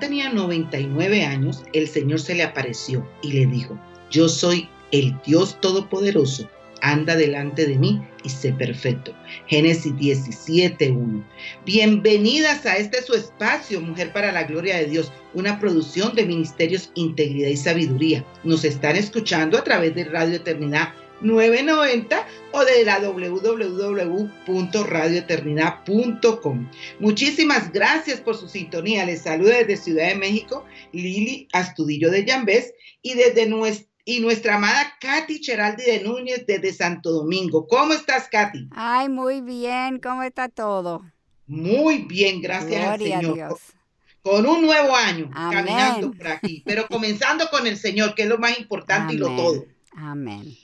Tenía 99 años, el Señor se le apareció y le dijo, yo soy el Dios Todopoderoso, anda delante de mí y sé perfecto. Génesis 17.1. Bienvenidas a este su espacio, Mujer para la Gloria de Dios, una producción de Ministerios Integridad y Sabiduría. Nos están escuchando a través de Radio Eternidad 990 o de la www.radioeternidad.com. Muchísimas gracias por su sintonía. Les saluda desde Ciudad de México Lili Astudillo de Llambés y desde nuestra y nuestra amada Katy Cheraldi de Núñez desde Santo Domingo. ¿Cómo estás, Katy? Ay, muy bien. ¿Cómo está todo? Muy bien, gracias al Señor. Con un nuevo año caminando por aquí, pero comenzando con el Señor, que es lo más importante y lo todo. Amén.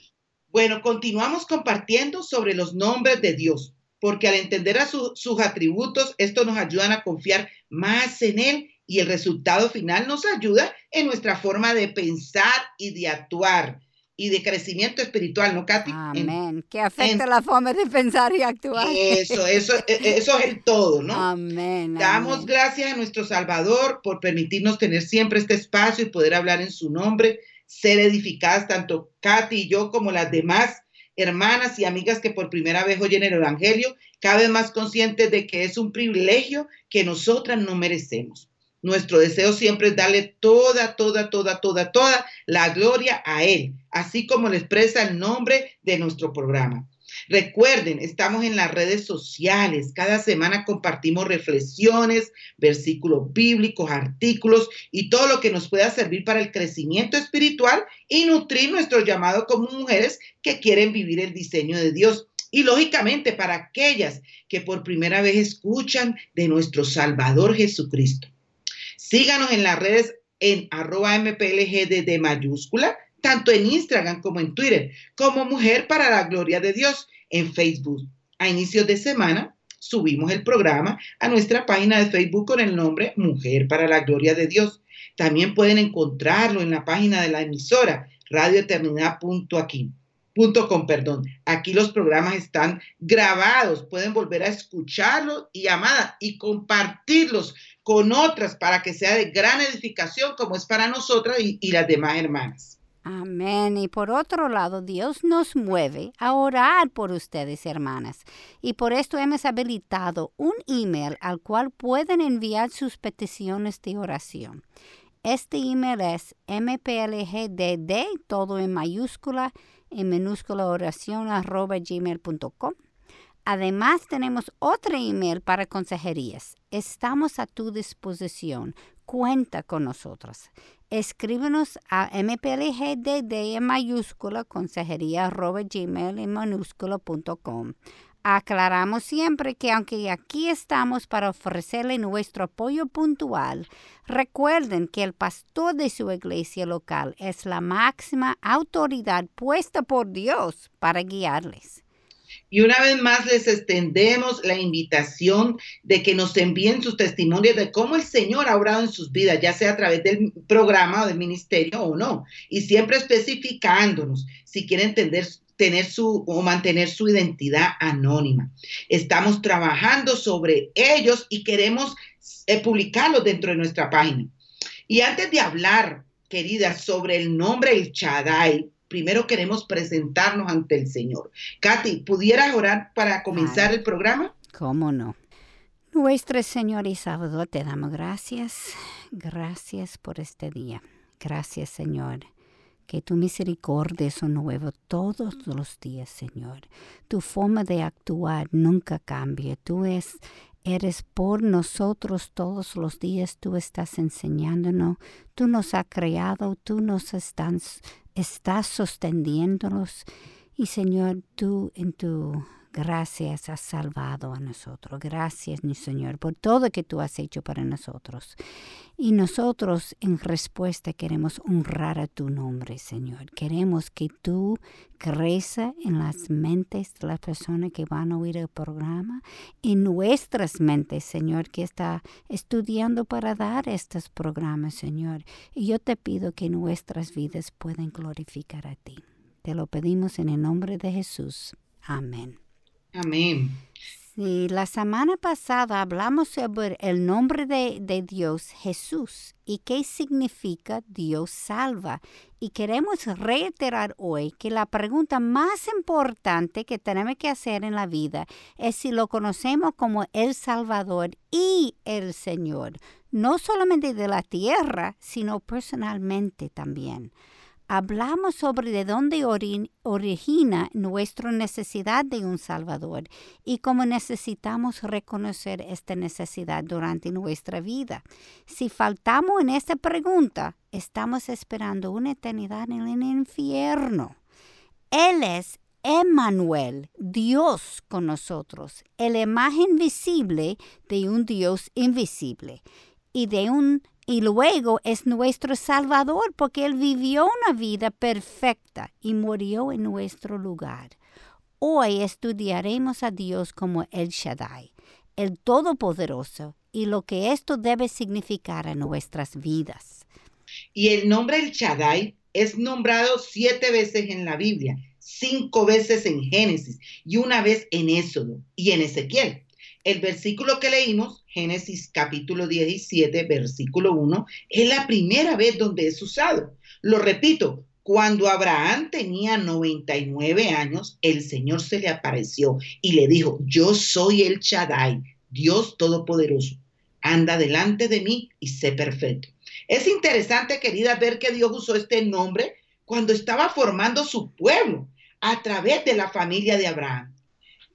Bueno, continuamos compartiendo sobre los nombres de Dios, porque al entender a sus atributos, esto nos ayuda a confiar más en Él y el resultado final nos ayuda en nuestra forma de pensar y de actuar y de crecimiento espiritual, ¿no, Katy? Amén. que afecta la forma de pensar y actuar. Eso, eso, e, e, eso es el todo, ¿no? Amén. Damos gracias a nuestro Salvador por permitirnos tener siempre este espacio y poder hablar en su nombre, ser edificadas tanto Katy y yo como las demás hermanas y amigas que por primera vez oyen el Evangelio, cada vez más conscientes de que es un privilegio que nosotras no merecemos. Nuestro deseo siempre es darle toda, toda, toda, toda, toda la gloria a Él, así como le expresa el nombre de nuestro programa. Recuerden, estamos en las redes sociales. Cada semana compartimos reflexiones, versículos bíblicos, artículos y todo lo que nos pueda servir para el crecimiento espiritual y nutrir nuestro llamado como mujeres que quieren vivir el diseño de Dios. Y lógicamente para aquellas que por primera vez escuchan de nuestro Salvador Jesucristo. Síganos en las redes en arroba mplg mayúscula, tanto en Instagram como en Twitter, como Mujer para la Gloria de Dios en Facebook. A inicios de semana subimos el programa a nuestra página de Facebook con el nombre Mujer para la Gloria de Dios. También pueden encontrarlo en la página de la emisora radioeternidad.com. Perdón. Aquí los programas están grabados, pueden volver a escucharlos y amada y compartirlos con otras para que sea de gran edificación como es para nosotras y, las demás hermanas. Amén. Y por otro lado, Dios nos mueve a orar por ustedes, hermanas. Y por esto hemos habilitado un email al cual pueden enviar sus peticiones de oración. Este email es mplgdd, todo en mayúscula, en minúscula oración arroba gmail.com. Además, tenemos otro email para consejerías. Estamos a tu disposición. Cuenta con nosotros. Escríbenos a mplgdd en mayúscula consejería gmail en minúscula.com. Aclaramos siempre que aunque aquí estamos para ofrecerle nuestro apoyo puntual, recuerden que el pastor de su iglesia local es la máxima autoridad puesta por Dios para guiarles. Y una vez más les extendemos la invitación de que nos envíen sus testimonios de cómo el Señor ha obrado en sus vidas, ya sea a través del programa o del ministerio o no. Y siempre especificándonos si quieren entender tener su o mantener su identidad anónima. Estamos trabajando sobre ellos y queremos eh, publicarlos dentro de nuestra página. Y antes de hablar, queridas, sobre el nombre El Chadai, primero queremos presentarnos ante el Señor. Katy, ¿pudieras orar para comenzar el programa? ¿Cómo no? Nuestro Señor y Salvador, te damos gracias. Gracias por este día. Gracias, Señor. Que tu misericordia son nuevos todos los días, Señor. Tu forma de actuar nunca cambia. Tú es, eres por nosotros todos los días. Tú estás enseñándonos. Tú nos has creado. Tú nos estás estás sosteniéndolos. Y Señor, tú en tu Gracias, has salvado a nosotros. Gracias, mi Señor, por todo que tú has hecho para nosotros. Y nosotros en respuesta queremos honrar a tu nombre, Señor. Queremos que tú crezca en las mentes de las personas que van a oír el programa, en nuestras mentes, Señor, que está estudiando para dar estos programas, Señor. Y yo te pido que nuestras vidas puedan glorificar a ti. Te lo pedimos en el nombre de Jesús. Amén. Amén. Sí, la semana pasada hablamos sobre el nombre de, de, Dios, Jesús, y qué significa Dios salva. Y queremos reiterar hoy que la pregunta más importante que tenemos que hacer en la vida es si lo conocemos como el Salvador y el Señor, no solamente de la tierra, sino personalmente también hablamos sobre de dónde origina nuestra necesidad de un Salvador y cómo necesitamos reconocer esta necesidad durante nuestra vida. Si faltamos en esta pregunta, estamos esperando una eternidad en el infierno. Él es Emmanuel, Dios con nosotros, la imagen visible de un Dios invisible y de un y luego es nuestro Salvador porque Él vivió una vida perfecta y murió en nuestro lugar. Hoy estudiaremos a Dios como el Shaddai, el Todopoderoso, y lo que esto debe significar a nuestras vidas. Y el nombre El Shaddai es nombrado siete veces en la Biblia, cinco veces en Génesis y una vez en Éxodo y en Ezequiel. El versículo que leímos, Génesis capítulo 17, versículo 1, es la primera vez donde es usado. Lo repito, cuando Abraham tenía 99 años, el Señor se le apareció y le dijo, yo soy el Shaddai, Dios Todopoderoso. Anda delante de mí y sé perfecto. Es interesante, querida, ver que Dios usó este nombre cuando estaba formando su pueblo a través de la familia de Abraham.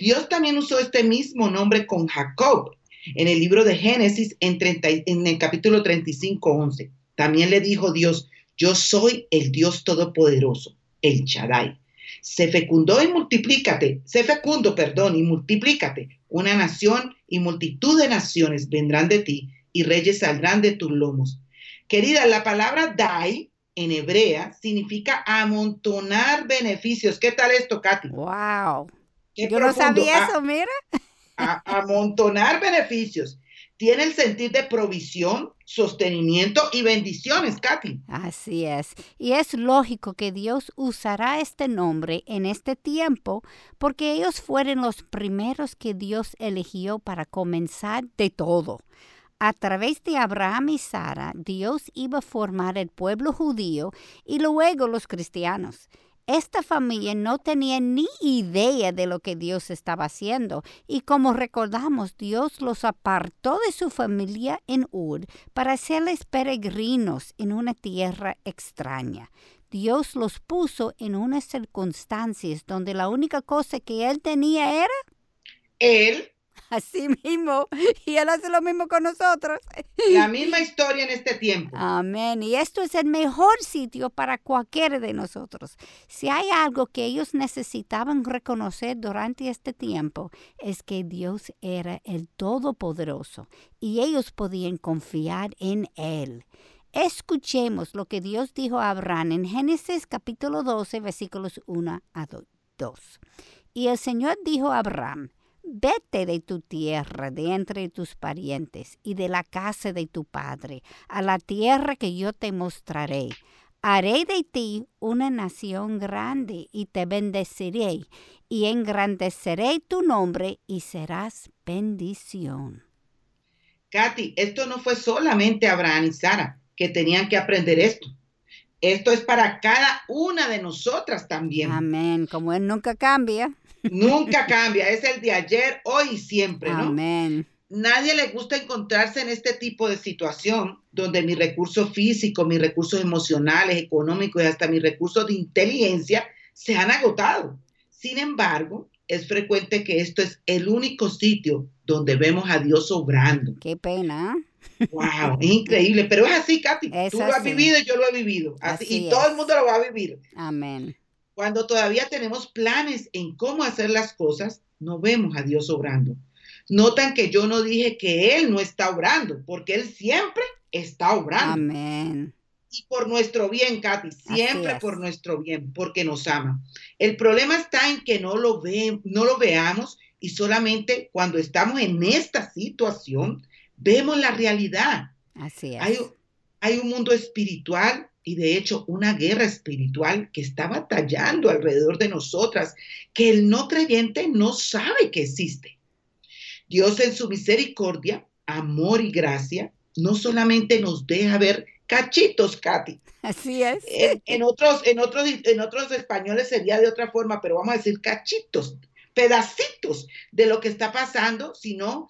Dios también usó este mismo nombre con Jacob en el libro de Génesis en, en el capítulo 35, 11. También le dijo Dios, yo soy el Dios Todopoderoso, el Shaddai. Se fecundó y multiplícate, se fecundo, perdón, y multiplícate. Una nación y multitud de naciones vendrán de ti y reyes saldrán de tus lomos. Querida, la palabra dai en hebrea significa amontonar beneficios. ¿Qué tal esto, Katy? Wow. Yo no sabía eso, mira. amontonar beneficios. Tiene el sentido de provisión, sostenimiento y bendiciones, Katy. Así es. Y es lógico que Dios usará este nombre en este tiempo porque ellos fueron los primeros que Dios eligió para comenzar de todo. A través de Abraham y Sara, Dios iba a formar el pueblo judío y luego los cristianos. Esta familia no tenía ni idea de lo que Dios estaba haciendo y como recordamos, Dios los apartó de su familia en Ur para hacerles peregrinos en una tierra extraña. Dios los puso en unas circunstancias donde la única cosa que él tenía era... Él Así mismo. Y Él hace lo mismo con nosotros. La misma historia en este tiempo. Amén. Y esto es el mejor sitio para cualquiera de nosotros. Si hay algo que ellos necesitaban reconocer durante este tiempo, es que Dios era el Todopoderoso y ellos podían confiar en Él. Escuchemos lo que Dios dijo a Abraham en Génesis capítulo 12, versículos 1 a 2. Y el Señor dijo a Abraham, Vete de tu tierra, de entre tus parientes y de la casa de tu padre, a la tierra que yo te mostraré. Haré de ti una nación grande y te bendeciré y engrandeceré tu nombre y serás bendición. Katy, esto no fue solamente Abraham y Sara que tenían que aprender esto. Esto es para cada una de nosotras también. Amén. Como Él nunca cambia. Nunca cambia, es el de ayer, hoy y siempre, ¿no? Amén. Nadie le gusta encontrarse en este tipo de situación donde mi recurso físico, mis recursos emocionales, económicos y hasta mis recursos de inteligencia se han agotado. Sin embargo, es frecuente que esto es el único sitio donde vemos a Dios obrando. Qué pena. Wow, es increíble, pero es así, Katy. Tú lo has vivido y yo lo he vivido. Así, y todo el mundo lo va a vivir. Amén. Cuando todavía tenemos planes en cómo hacer las cosas, no vemos a Dios obrando. Notan que yo no dije que Él no está obrando, porque Él siempre está obrando. Amén. Y por nuestro bien, Katy, siempre por nuestro bien, porque nos ama. El problema está en que no lo, ve, no lo veamos y solamente cuando estamos en esta situación vemos la realidad. Así es. Hay, hay un mundo espiritual y de hecho una guerra espiritual que está batallando alrededor de nosotras, que el no creyente no sabe que existe. Dios en su misericordia, amor y gracia, no solamente nos deja ver cachitos, Katy. Así es. En, otros, en, otros, en otros españoles sería de otra forma, pero vamos a decir cachitos, pedacitos de lo que está pasando, sino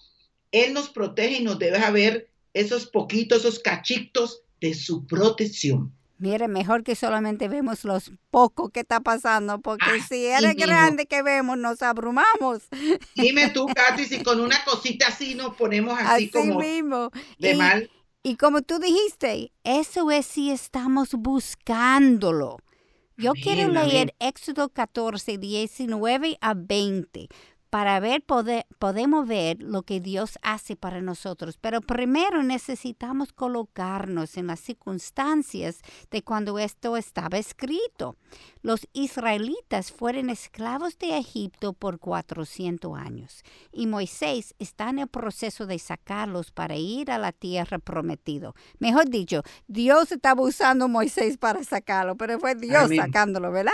Él nos protege y nos deja ver esos poquitos, esos cachitos de su protección. Mire, mejor que solamente vemos los pocos que está pasando, porque si eres grande que vemos, nos abrumamos. Dime tú, Katy, si con una cosita así nos ponemos así, como mismo. de mal. Y como tú dijiste, eso es si estamos buscándolo. Yo quiero leer Éxodo 14, 19 a 20, para ver, podemos ver lo que Dios hace para nosotros. Pero primero necesitamos colocarnos en las circunstancias de cuando esto estaba escrito. Los israelitas fueron esclavos de Egipto por 400 años y Moisés está en el proceso de sacarlos para ir a la tierra prometida. Mejor dicho, Dios estaba usando a Moisés para sacarlo, pero fue Dios sacándolo, ¿verdad?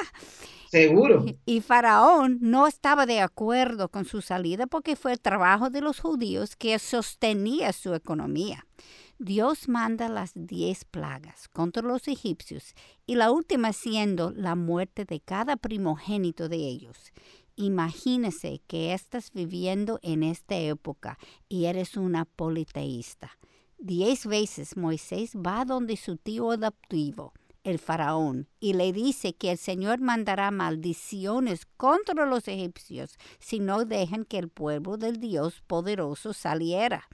Seguro. Y Faraón no estaba de acuerdo con su salida porque fue el trabajo de los judíos que sostenía su economía. Dios manda las diez plagas contra los egipcios y la última siendo la muerte de cada primogénito de ellos. Imagínese que estás viviendo en esta época y eres una politeísta. Diez veces Moisés va donde su tío adoptivo el faraón y le dice que el Señor mandará maldiciones contra los egipcios si no dejan que el pueblo del Dios poderoso saliera.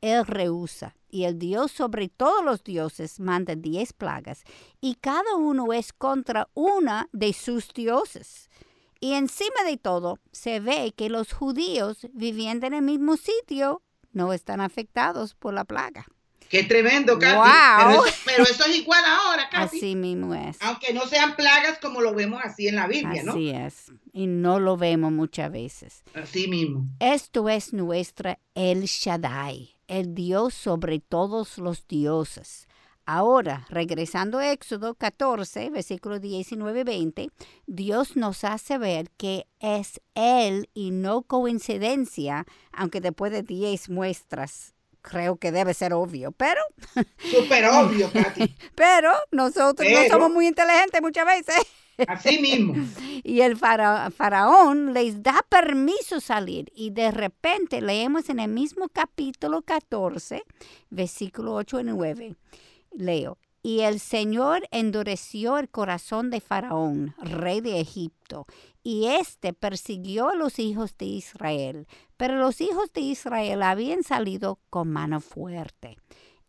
Él rehúsa y el Dios sobre todos los dioses manda diez plagas y cada uno es contra una de sus dioses. Y encima de todo se ve que los judíos viviendo en el mismo sitio no están afectados por la plaga. Qué tremendo, Katy. Pero, eso, es igual ahora, Katy. Así mismo es. Aunque no sean plagas como lo vemos así en la Biblia, ¿no? Así es. Y no lo vemos muchas veces. Así mismo. Esto es nuestra El Shaddai, el Dios sobre todos los dioses. Ahora, regresando a Éxodo 14, versículo 19-20, Dios nos hace ver que es Él y no coincidencia, aunque después de 10 muestras creo que debe ser obvio, pero... Súper obvio, Katy. pero nosotros no somos muy inteligentes muchas veces. Así mismo. Y el faraón les da permiso salir y de repente leemos en el mismo capítulo 14, versículo 8 y 9. Leo, y el Señor endureció el corazón de Faraón, rey de Egipto, y éste persiguió a los hijos de Israel. Pero los hijos de Israel habían salido con mano fuerte.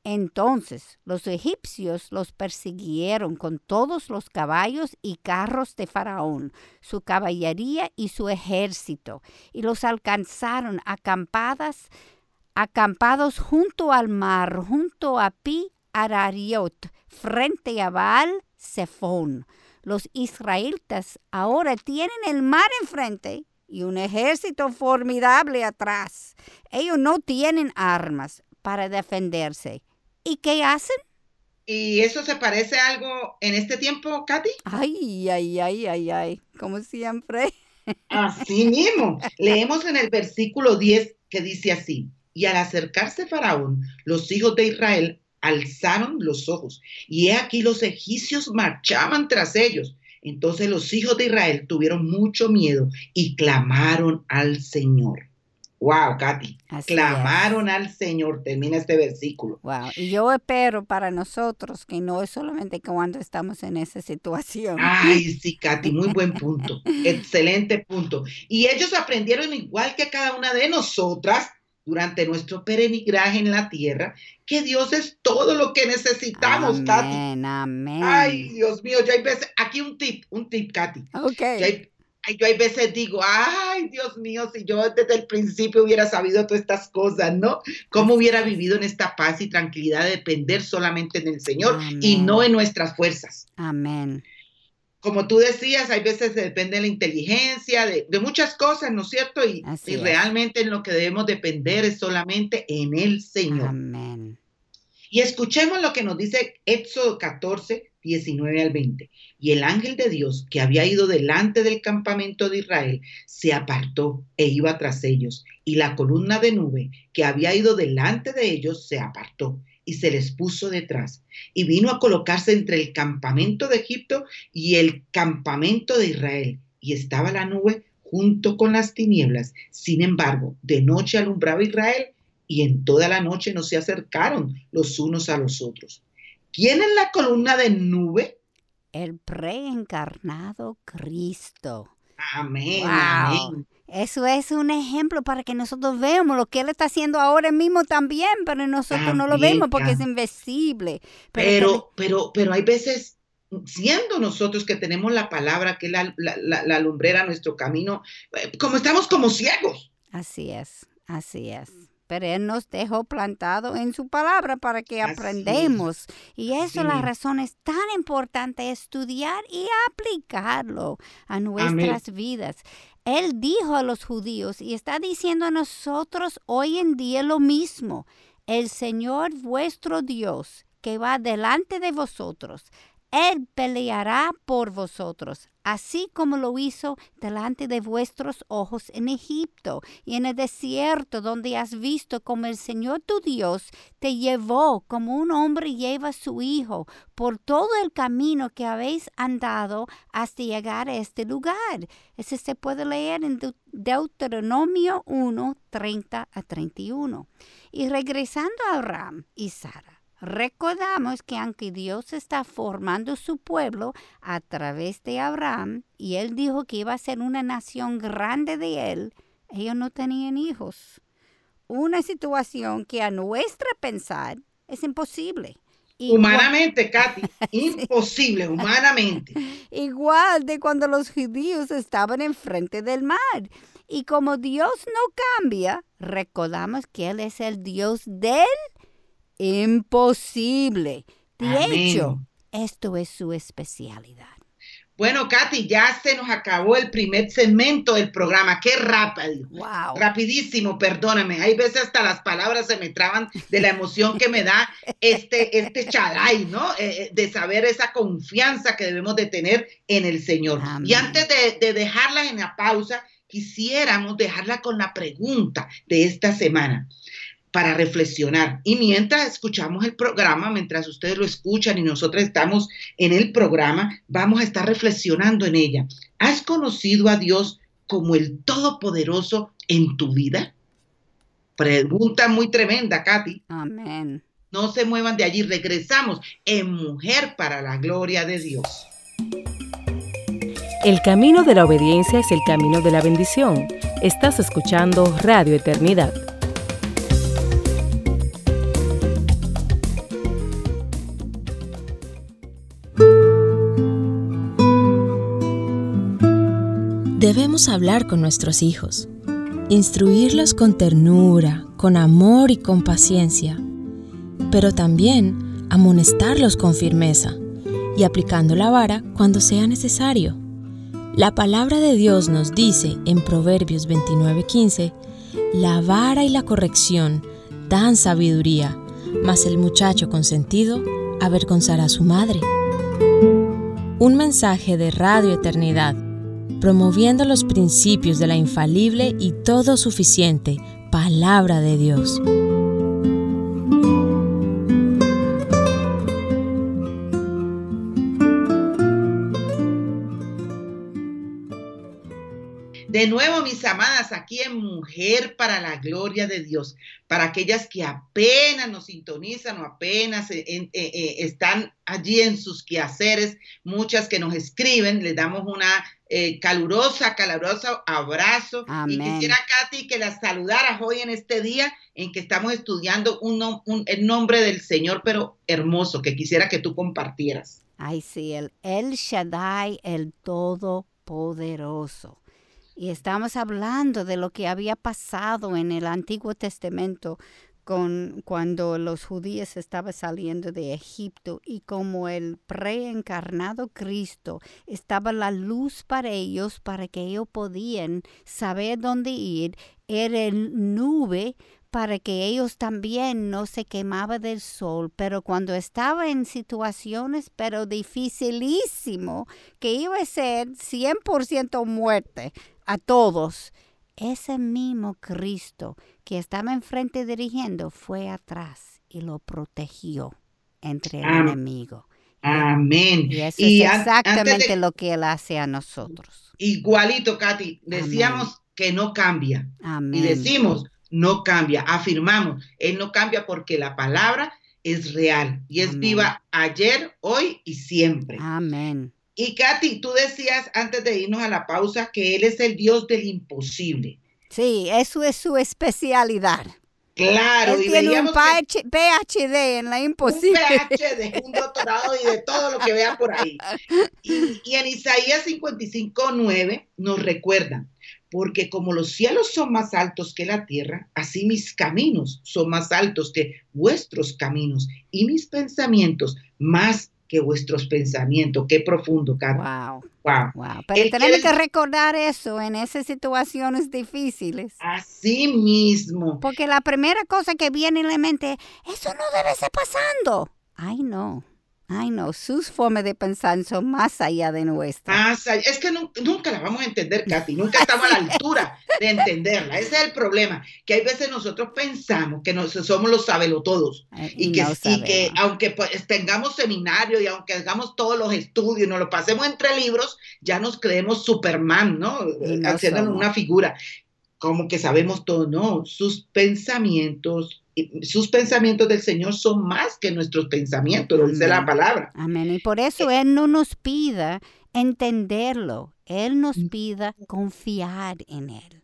Entonces los egipcios los persiguieron con todos los caballos y carros de Faraón, su caballería y su ejército, y los alcanzaron acampadas, acampados junto al mar, junto a Pi Arariot, frente a Baal Zephon. Los israelitas ahora tienen el mar enfrente y un ejército formidable atrás. Ellos no tienen armas para defenderse. ¿Y qué hacen? ¿Y eso se parece a algo en este tiempo, Katy? Ay, ay, ay, ay, ay, como siempre. Así mismo. Leemos en el versículo 10 que dice así, y al acercarse Faraón, los hijos de Israel alzaron los ojos, y he aquí los egipcios marchaban tras ellos. Entonces los hijos de Israel tuvieron mucho miedo y clamaron al Señor. Wow, Katy. clamaron al Señor. Termina este versículo. Wow. Y yo espero para nosotros que no es solamente cuando estamos en esa situación. Ay, sí, Katy, muy buen punto. Excelente punto. Y ellos aprendieron igual que cada una de nosotras durante nuestro peregrinaje en la tierra que Dios es todo lo que necesitamos, amén, Amén. Ay, Dios mío, yo hay veces, aquí un tip, un tip, Katy. Ok. Yo hay, yo hay veces digo, ay, Dios mío, si yo desde el principio hubiera sabido todas estas cosas, ¿no? ¿Cómo hubiera vivido en esta paz y tranquilidad de depender solamente en el Señor y no en nuestras fuerzas? Amén. Como tú decías, hay veces se depende de la inteligencia, de, de muchas cosas, ¿no es cierto? Y, Así y es. realmente en lo que debemos depender es solamente en el Señor. Amén. Y escuchemos lo que nos dice Éxodo 14, 19 al 20. Y el ángel de Dios que había ido delante del campamento de Israel se apartó e iba tras ellos. Y la columna de nube que había ido delante de ellos se apartó y se les puso detrás. Y vino a colocarse entre el campamento de Egipto y el campamento de Israel. Y estaba la nube junto con las tinieblas. Sin embargo, de noche alumbraba Israel y en toda la noche no se acercaron los unos a los otros. ¿Quién es la columna de nube? El preencarnado Cristo. Amén, Wow. amén. Eso es un ejemplo para que nosotros veamos lo que Él está haciendo ahora mismo también, pero nosotros no lo vemos porque es invisible. Pero, pero, pero hay veces, siendo nosotros que tenemos la palabra, que es la, la, la, la lumbrera, nuestro camino, eh, como estamos como ciegos. Así es, así es. Pero Él nos dejó plantado en su palabra para que Así es. aprendemos. Y eso es la razón es tan importante estudiar y aplicarlo a nuestras vidas. Él dijo a los judíos y está diciendo a nosotros hoy en día lo mismo. El Señor vuestro Dios que va delante de vosotros, Él peleará por vosotros, así como lo hizo delante de vuestros ojos en Egipto y en el desierto, donde has visto como el Señor tu Dios te llevó como un hombre lleva a su hijo por todo el camino que habéis andado hasta llegar a este lugar. Ese se puede leer en Deut- Deuteronomio 1, 30 a 31. Y regresando a Abraham y Sara, recordamos que aunque Dios está formando su pueblo a través de Abraham, y él dijo que iba a ser una nación grande de él, ellos no tenían hijos. Una situación que a nuestra pensar es imposible. Igual- Humanamente, Katy, imposible, humanamente. igual de cuando los judíos estaban enfrente del mar. Y como Dios no cambia, recordamos que Él es el Dios del imposible. De Amén. hecho, esto es su especialidad. Bueno, Katy, ya se nos acabó el primer segmento del programa. Qué rápido. ¡Wow! Rapidísimo, perdóname. Hay veces hasta las palabras se me traban de la emoción que me da este, este charay, ¿no? Eh, eh, de saber esa confianza que debemos de tener en el Señor. Amén. Y antes de, de dejarla en la pausa, quisiéramos dejarla con la pregunta de esta semana para reflexionar. Y mientras escuchamos el programa, mientras ustedes lo escuchan y nosotros estamos en el programa, vamos a estar reflexionando en ella. ¿Has conocido a Dios como el Todopoderoso en tu vida? Pregunta muy tremenda, Katy. Amén. No se muevan de allí. Regresamos en Mujer para la Gloria de Dios. El camino de la obediencia es el camino de la bendición. Estás escuchando Radio Eternidad. Debemos hablar con nuestros hijos, instruirlos con ternura, con amor y con paciencia, pero también amonestarlos con firmeza y aplicando la vara cuando sea necesario. La palabra de Dios nos dice en Proverbios 29:15, la vara y la corrección dan sabiduría, mas el muchacho consentido avergonzará a su madre. Un mensaje de Radio Eternidad promoviendo los principios de la infalible y todo suficiente palabra de Dios. De nuevo, mis amadas, aquí en Mujer para la Gloria de Dios, para aquellas que apenas nos sintonizan o apenas eh, eh, eh, están allí en sus quehaceres, muchas que nos escriben, les damos una eh, calurosa, caluroso abrazo. Y quisiera, Katy, que la saludaras hoy en este día en que estamos estudiando un, el nombre del Señor, pero hermoso, que quisiera que tú compartieras. Ay, sí, el El Shaddai, el Todopoderoso. Y estamos hablando de lo que había pasado en el Antiguo Testamento con, cuando los judíos estaban saliendo de Egipto y como el preencarnado Cristo estaba la luz para ellos, para que ellos podían saber dónde ir, era nube para que ellos también no se quemaban del sol, pero cuando estaba en situaciones pero dificilísimo, que iba a ser 100% muerte a todos, ese mismo Cristo que estaba enfrente dirigiendo fue atrás y lo protegió entre el enemigo. Amén. Y eso es exactamente lo que Él hace a nosotros. Igualito, Katy. Decíamos que no cambia. Y decimos, no cambia. Afirmamos, Él no cambia porque la palabra es real y es viva ayer, hoy y siempre. Amén. Y Katy, tú decías antes de irnos a la pausa que Él es el Dios del imposible. Sí, eso es su especialidad. Claro, Él tiene un PhD en la imposible. Un PhD, un doctorado y de todo lo que vea por ahí. Y, y en Isaías 55, 9 nos recuerdan, porque como los cielos son más altos que la tierra, así mis caminos son más altos que vuestros caminos y mis pensamientos más que vuestros pensamientos. Qué profundo, Carlos. Wow. Wow. Pero tenemos que recordar eso en esas situaciones difíciles. Así mismo. Porque la primera cosa que viene en la mente, eso no debe ser pasando. Ay, no. Ay, no, sus formas de pensar son más allá de nuestras. Es que nunca la vamos a entender, Katy. Nunca estamos a la altura de entenderla. Ese es el problema. Que hay veces nosotros pensamos que somos los sabelotodos. Eh, y, que, y que aunque pues, tengamos seminario y aunque hagamos todos los estudios y nos lo pasemos entre libros, ya nos creemos Superman, ¿no? Haciendo una figura. Como que sabemos todo. No, sus pensamientos sus pensamientos del Señor son más que nuestros pensamientos, lo dice la palabra. Amén. Y por eso Él no nos pida entenderlo, Él nos mm. pida confiar en Él.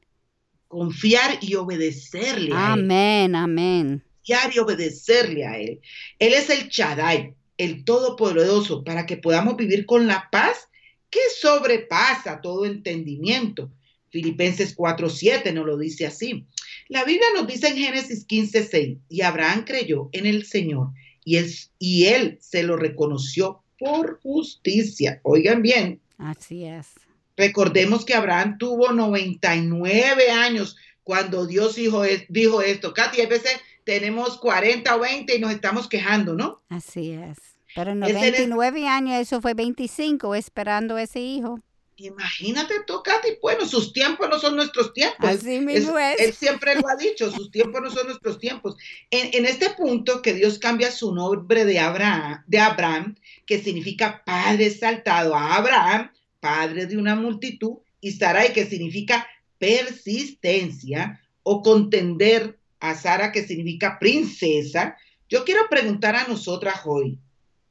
Confiar y obedecerle a Él. Amén, amén. Confiar y obedecerle a Él. Él es el Chadai, el Todopoderoso, para que podamos vivir con la paz que sobrepasa todo entendimiento. Filipenses 4:7 nos lo dice así. La Biblia nos dice en Génesis 15:6, y Abraham creyó en el Señor y él, y él se lo reconoció por justicia. Oigan bien. Así es. Recordemos que Abraham tuvo 99 años cuando Dios dijo, dijo esto. Katy, a veces tenemos 40 o 20 y nos estamos quejando, ¿no? Así es. Pero en 99 años, eso fue 25 esperando ese hijo. Imagínate tú, Katy, bueno, sus tiempos no son nuestros tiempos. Así mismo es, Él siempre lo ha dicho, sus tiempos no son nuestros tiempos. En, este punto que Dios cambia su nombre de Abraham, de Abraham, que significa padre exaltado, a Abraham, padre de una multitud, y Sarai, que significa persistencia, o contender a Sara, que significa princesa, yo quiero preguntar a nosotras hoy,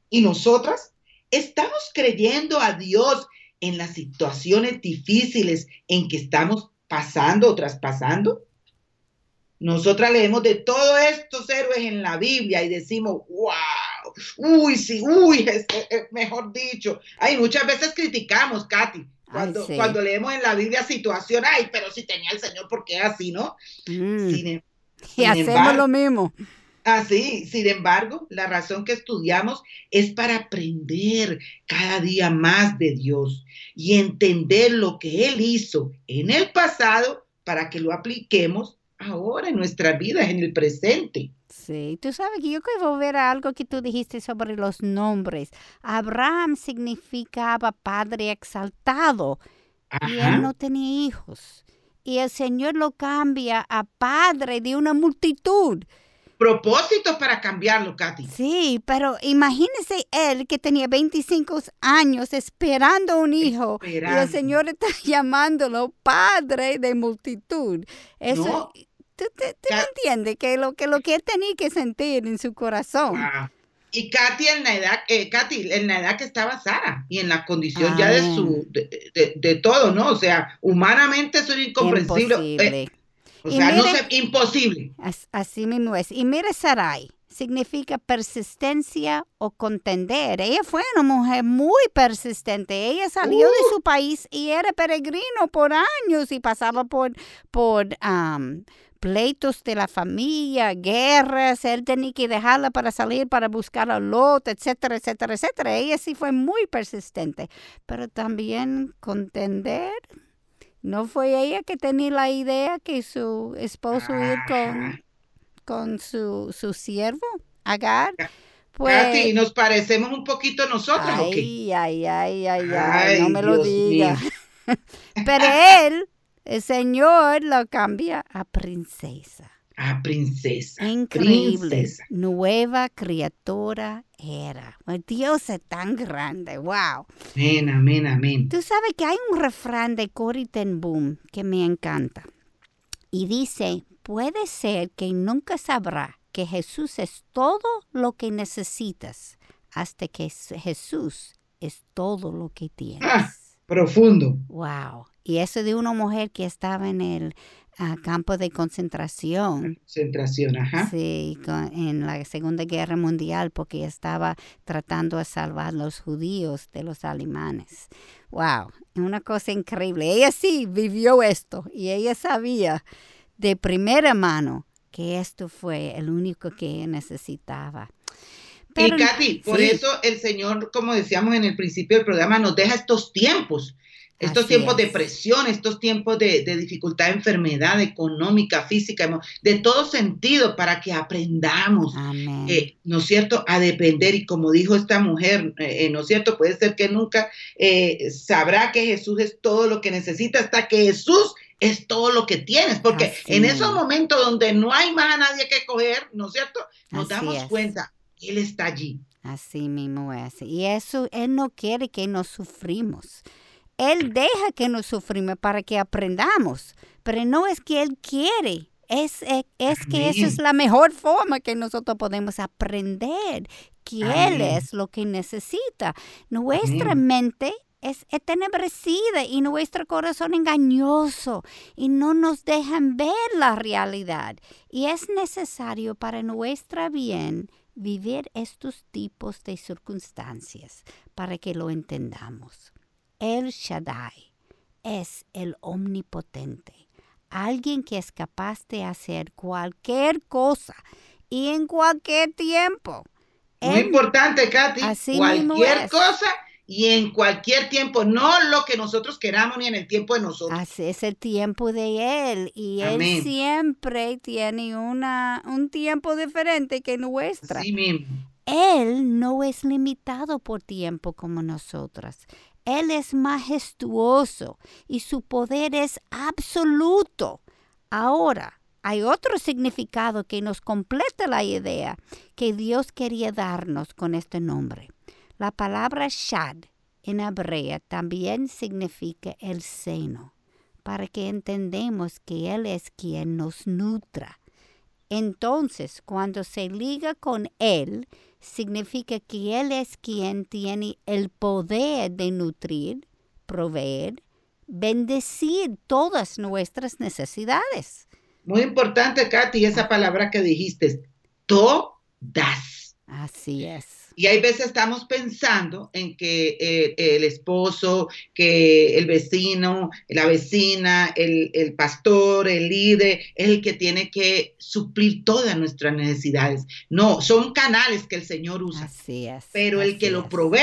¿y nosotras? ¿Estamos creyendo a Dios en las situaciones difíciles en que estamos pasando o traspasando? Nosotras leemos de todos estos héroes en la Biblia y decimos, wow, uy, sí, uy, es, mejor dicho. Ay, muchas veces criticamos, Katy, cuando, cuando leemos en la Biblia situación, ay, pero si tenía el Señor, ¿por qué así, no? Mm. Em, y hacemos lo mismo. Así, sin embargo, la razón que estudiamos es para aprender cada día más de Dios y entender lo que Él hizo en el pasado para que lo apliquemos ahora en nuestra vida, en el presente. Sí, tú sabes que yo quiero ver a algo que tú dijiste sobre los nombres. Abraham significaba padre exaltado y él no tenía hijos. Y el Señor lo cambia a padre de una multitud propósitos para cambiarlo, Katy. Sí, pero imagínese él que tenía 25 años esperando un hijo y el Señor está llamándolo padre de multitud. Eso, ¿tú, te, entiendes? Que lo, que lo que él tenía que sentir en su corazón. Y Katy en la edad, eh, Katy, en la edad que estaba Sara y en la condición ya de su, de, de, todo, ¿no? O sea, humanamente eso es incomprensible. Eh, o sea, no sé, imposible. Así mismo es. Y mire Sarai, significa persistencia o contender. Ella fue una mujer muy persistente. Ella salió de su país y era peregrino por años y pasaba por, por pleitos de la familia, guerras. Él tenía que dejarla para salir para buscar a Lot, etcétera, etcétera, etcétera. Ella sí fue muy persistente, pero también contender. ¿No fue ella que tenía la idea que su esposo iba con con su, su siervo, Agar. Pues, nos parecemos un poquito nosotros. Ay, ay, ay, ay, ay, no me lo diga. Pero él, el Señor, lo cambia a princesa. A princesa. Increíble. Nueva criatura era. Dios es tan grande. Wow. Amén, amén, amén. Tú sabes que hay un refrán de Cory Ten Boom que me encanta. Y dice, puede ser que nunca sabrá que Jesús es todo lo que necesitas hasta que Jesús es todo lo que tienes. Ah, profundo. Wow. Y eso de una mujer que estaba en el ah, campo de concentración. Concentración, ajá. Sí, en la Segunda Guerra Mundial porque estaba tratando de salvar a los judíos de los alemanes. Wow, una cosa increíble. Ella sí vivió esto y ella sabía de primera mano que esto fue el único que necesitaba. y Katy, por eso el Señor, como decíamos en el principio del programa, nos deja estos tiempos, estos tiempos de presión, estos tiempos de, dificultad, enfermedad económica, física, de todo sentido, para que aprendamos, eh, ¿no es cierto?, a depender. Y como dijo esta mujer, eh, ¿no es cierto?, puede ser que nunca eh, sabrá que Jesús es todo lo que necesita hasta que Jesús es todo lo que tienes, porque en esos momentos donde no hay más a nadie que coger, ¿no es cierto? Nos damos cuenta, Él está allí. Así mismo es. Y eso, Él no quiere que nos sufrimos. Él deja que nos sufrimos para que aprendamos, pero no es que Él quiere. Es, es, que esa es la mejor forma que nosotros podemos aprender que Él es lo que necesita. Nuestra mente es entenebrecida y nuestro corazón engañoso y no nos dejan ver la realidad. Y es necesario para nuestra bien vivir estos tipos de circunstancias para que lo entendamos. El Shaddai es el omnipotente, alguien que es capaz de hacer cualquier cosa y en cualquier tiempo. Muy importante, Katy. cualquier cosa y en cualquier tiempo, no lo que nosotros queramos ni en el tiempo de nosotros. Así es el tiempo de Él y Él siempre tiene una, un tiempo diferente que nuestra. Sí mismo. Él no es limitado por tiempo como nosotras. Él es majestuoso y su poder es absoluto. Ahora, hay otro significado que nos completa la idea que Dios quería darnos con este nombre. La palabra shad en hebrea también significa el seno, para que entendamos que Él es quien nos nutra. Entonces, cuando se liga con Él, significa que Él es quien tiene el poder de nutrir, proveer, bendecir todas nuestras necesidades. Muy importante, Katy, esa palabra que dijiste, todas. Así es. Y hay veces estamos pensando en que eh, el esposo, que el vecino, la vecina, el, pastor, el líder, es el que tiene que suplir todas nuestras necesidades. No, son canales que el Señor usa. Así es. Pero el que lo provee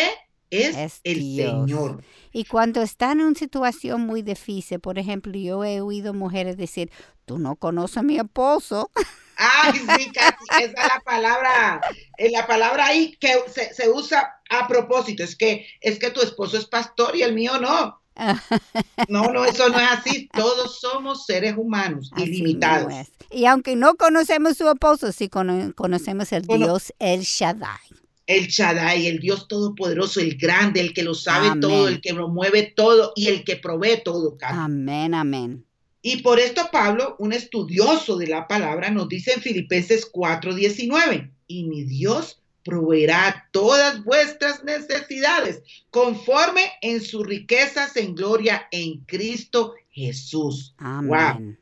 es, el Señor. Y cuando están en una situación muy difícil, por ejemplo, yo he oído mujeres decir, tú no conoces a mi esposo. Ay, sí, casi, esa es la palabra, eh, la palabra ahí que se, usa a propósito, es que, es que tu esposo es pastor y el mío no. No, no, eso no es así. Todos somos seres humanos ilimitados. Y aunque no conocemos su esposo, sí conocemos el Dios El Shaddai. El Shaddai, el Dios todopoderoso, el grande, el que lo sabe todo, el que lo mueve todo y el que provee todo. Amén, amén. Y por esto Pablo, un estudioso de la palabra, nos dice en Filipenses 4:19, y mi Dios proveerá todas vuestras necesidades conforme en sus riquezas en gloria en Cristo Jesús. Amén. Wow.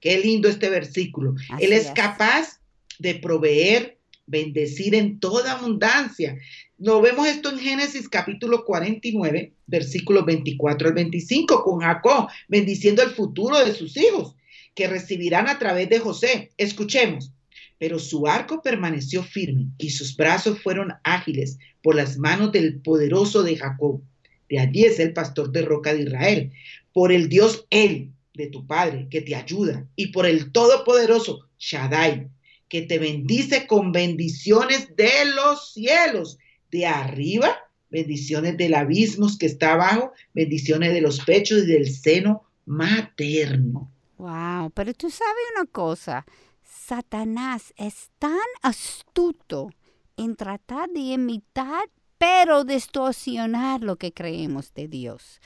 Qué lindo este versículo. Así Él es, es. capaz de proveer, bendecir en toda abundancia. Lo vemos esto en Génesis capítulo 49, versículos 24 al 25, con Jacob bendiciendo el futuro de sus hijos, que recibirán a través de José. Escuchemos. Pero su arco permaneció firme y sus brazos fueron ágiles por las manos del poderoso de Jacob. De allí es el pastor de roca de Israel. Por el Dios Él, de tu Padre, que te ayuda, y por el Todopoderoso, Shaddai, que te bendice con bendiciones de los cielos, de arriba, bendiciones del abismo que está abajo, bendiciones de los pechos y del seno materno. Wow, pero tú sabes una cosa, Satanás es tan astuto en tratar de imitar, pero distorsionar lo que creemos de Dios.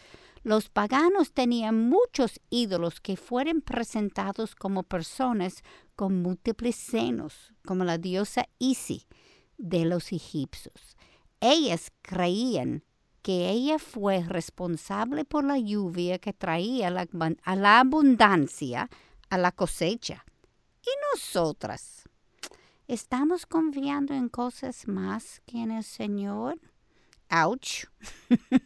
Los paganos tenían muchos ídolos que fueron presentados como personas con múltiples senos, como la diosa Isis de los egipcios. Ellas creían que ella fue responsable por la lluvia que traía la, a la abundancia a la cosecha. Y nosotras, ¿estamos confiando en cosas más que en el Señor? Ouch.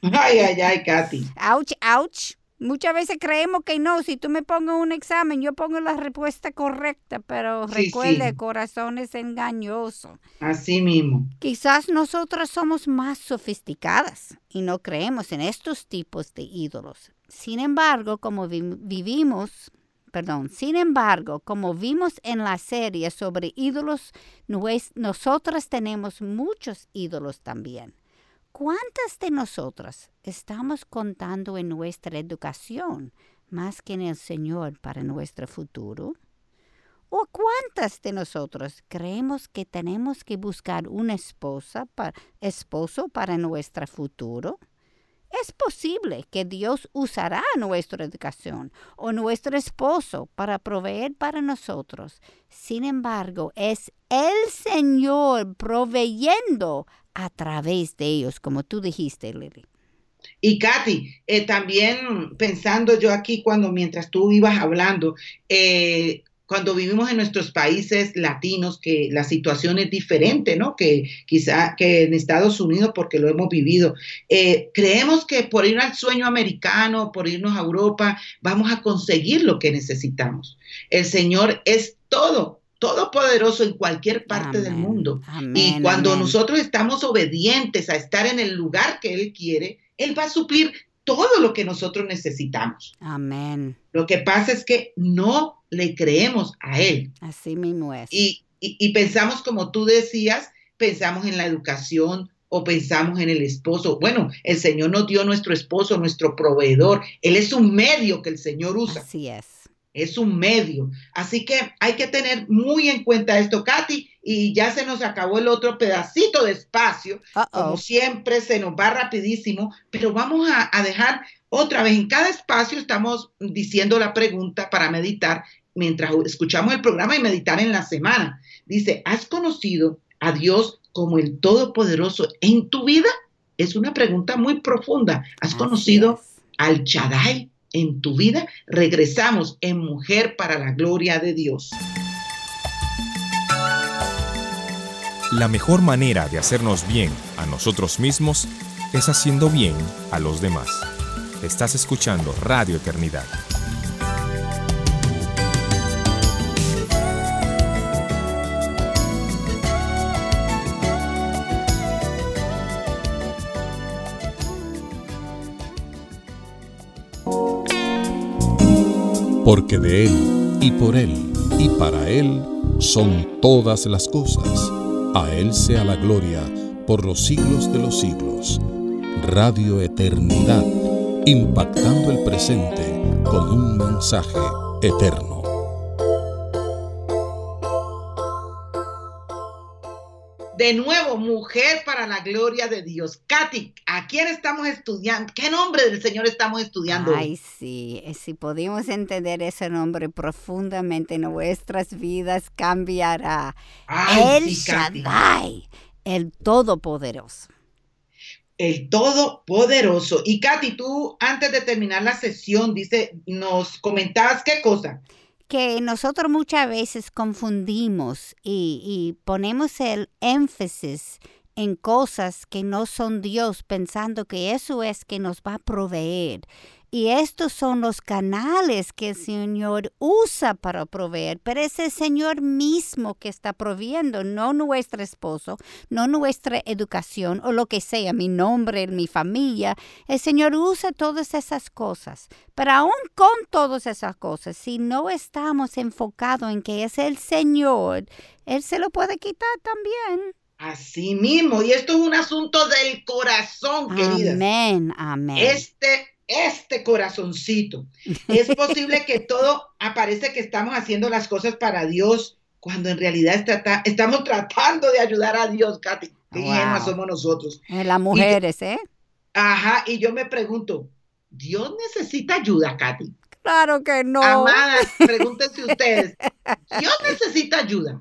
Ay, ay, ay, Katy. Ouch, ouch. Muchas veces creemos que no, si tú me pongo un examen, yo pongo la respuesta correcta, pero Sí, recuerda, sí. el corazón es engañoso. Así mismo. Quizás nosotras somos más sofisticadas y no creemos en estos tipos de ídolos. Sin embargo, como vi- vivimos, perdón, sin embargo, como vimos en la serie sobre ídolos, nosotras tenemos muchos ídolos también. ¿Cuántas de nosotras estamos contando en nuestra educación más que en el Señor para nuestro futuro? ¿O cuántas de nosotros creemos que tenemos que buscar una esposa pa- esposo para nuestro futuro? Es posible que Dios usará nuestra educación o nuestro esposo para proveer para nosotros. Sin embargo, es el Señor proveyendo a través de ellos, como tú dijiste, Lily. Y Katy, eh, también pensando yo aquí cuando mientras tú ibas hablando, eh, cuando vivimos en nuestros países latinos, que la situación es diferente, ¿no? Que quizá que en Estados Unidos, porque lo hemos vivido, eh, creemos que por ir al sueño americano, por irnos a Europa, vamos a conseguir lo que necesitamos. El Señor es todo, todopoderoso en cualquier parte del mundo. amén, Y cuando amén. nosotros estamos obedientes a estar en el lugar que Él quiere, Él va a suplir todo lo que nosotros necesitamos. Amén. Lo que pasa es que no le creemos a Él Así mismo es. y, y- y pensamos, como tú decías, pensamos en la educación o pensamos en el esposo. Bueno, el Señor nos dio nuestro esposo, nuestro proveedor. Él es un medio que el Señor usa. Así es. Es un medio. Así que hay que tener muy en cuenta esto, Katy. Y ya se nos acabó el otro pedacito de espacio. Como siempre, se nos va rapidísimo, pero vamos a, a dejar otra vez. En cada espacio estamos diciendo la pregunta para meditar mientras escuchamos el programa y meditar en la semana. Dice, ¿has conocido a Dios como el Todopoderoso en tu vida? Es una pregunta muy profunda. ¿Has Así conocido es. al Chadai en tu vida? Regresamos en Mujer para la Gloria de Dios. La mejor manera de hacernos bien a nosotros mismos es haciendo bien a los demás. Estás escuchando Radio Eternidad. Porque de Él, y por Él, y para Él son todas las cosas. A Él sea la gloria por los siglos de los siglos. Radio Eternidad, impactando el presente con un mensaje eterno. De nuevo, Mujer para la Gloria de Dios. Katy, ¿a quién estamos estudiando? ¿Qué nombre del Señor estamos estudiando? Ay, sí, eh, si podemos entender ese nombre profundamente, nuestras vidas cambiará. Ay, el sí. Shaddai, El Todopoderoso. El Todopoderoso. Y Katy, tú antes de terminar la sesión, dice, nos comentabas qué cosa que nosotros muchas veces confundimos y, y, ponemos el énfasis en cosas que no son Dios, pensando que eso es que nos va a proveer. Y estos son los canales que el Señor usa para proveer, pero es el Señor mismo que está proviendo, no nuestro esposo, no nuestra educación o lo que sea, mi nombre, mi familia. El Señor usa todas esas cosas, pero aún con todas esas cosas, si no estamos enfocados en que es el Señor, Él se lo puede quitar también. Así mismo, y esto es un asunto del corazón, queridas. Amén, amén. Este este corazoncito. Es posible que todo aparece que estamos haciendo las cosas para Dios cuando en realidad estamos tratando de ayudar a Dios, Katy. Qué somos nosotros. Eh, las mujeres, ¿eh? Ajá, y yo me pregunto, ¿Dios necesita ayuda, Katy? Claro que no. Amadas, pregúntense ustedes, ¿Dios necesita ayuda?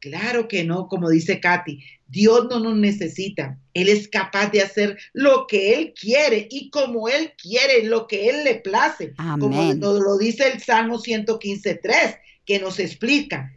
Claro que no, como dice Katy, Dios no nos necesita. Él es capaz de hacer lo que Él quiere y como Él quiere, lo que Él le place. Como lo dice el Salmo 115.3, que nos explica,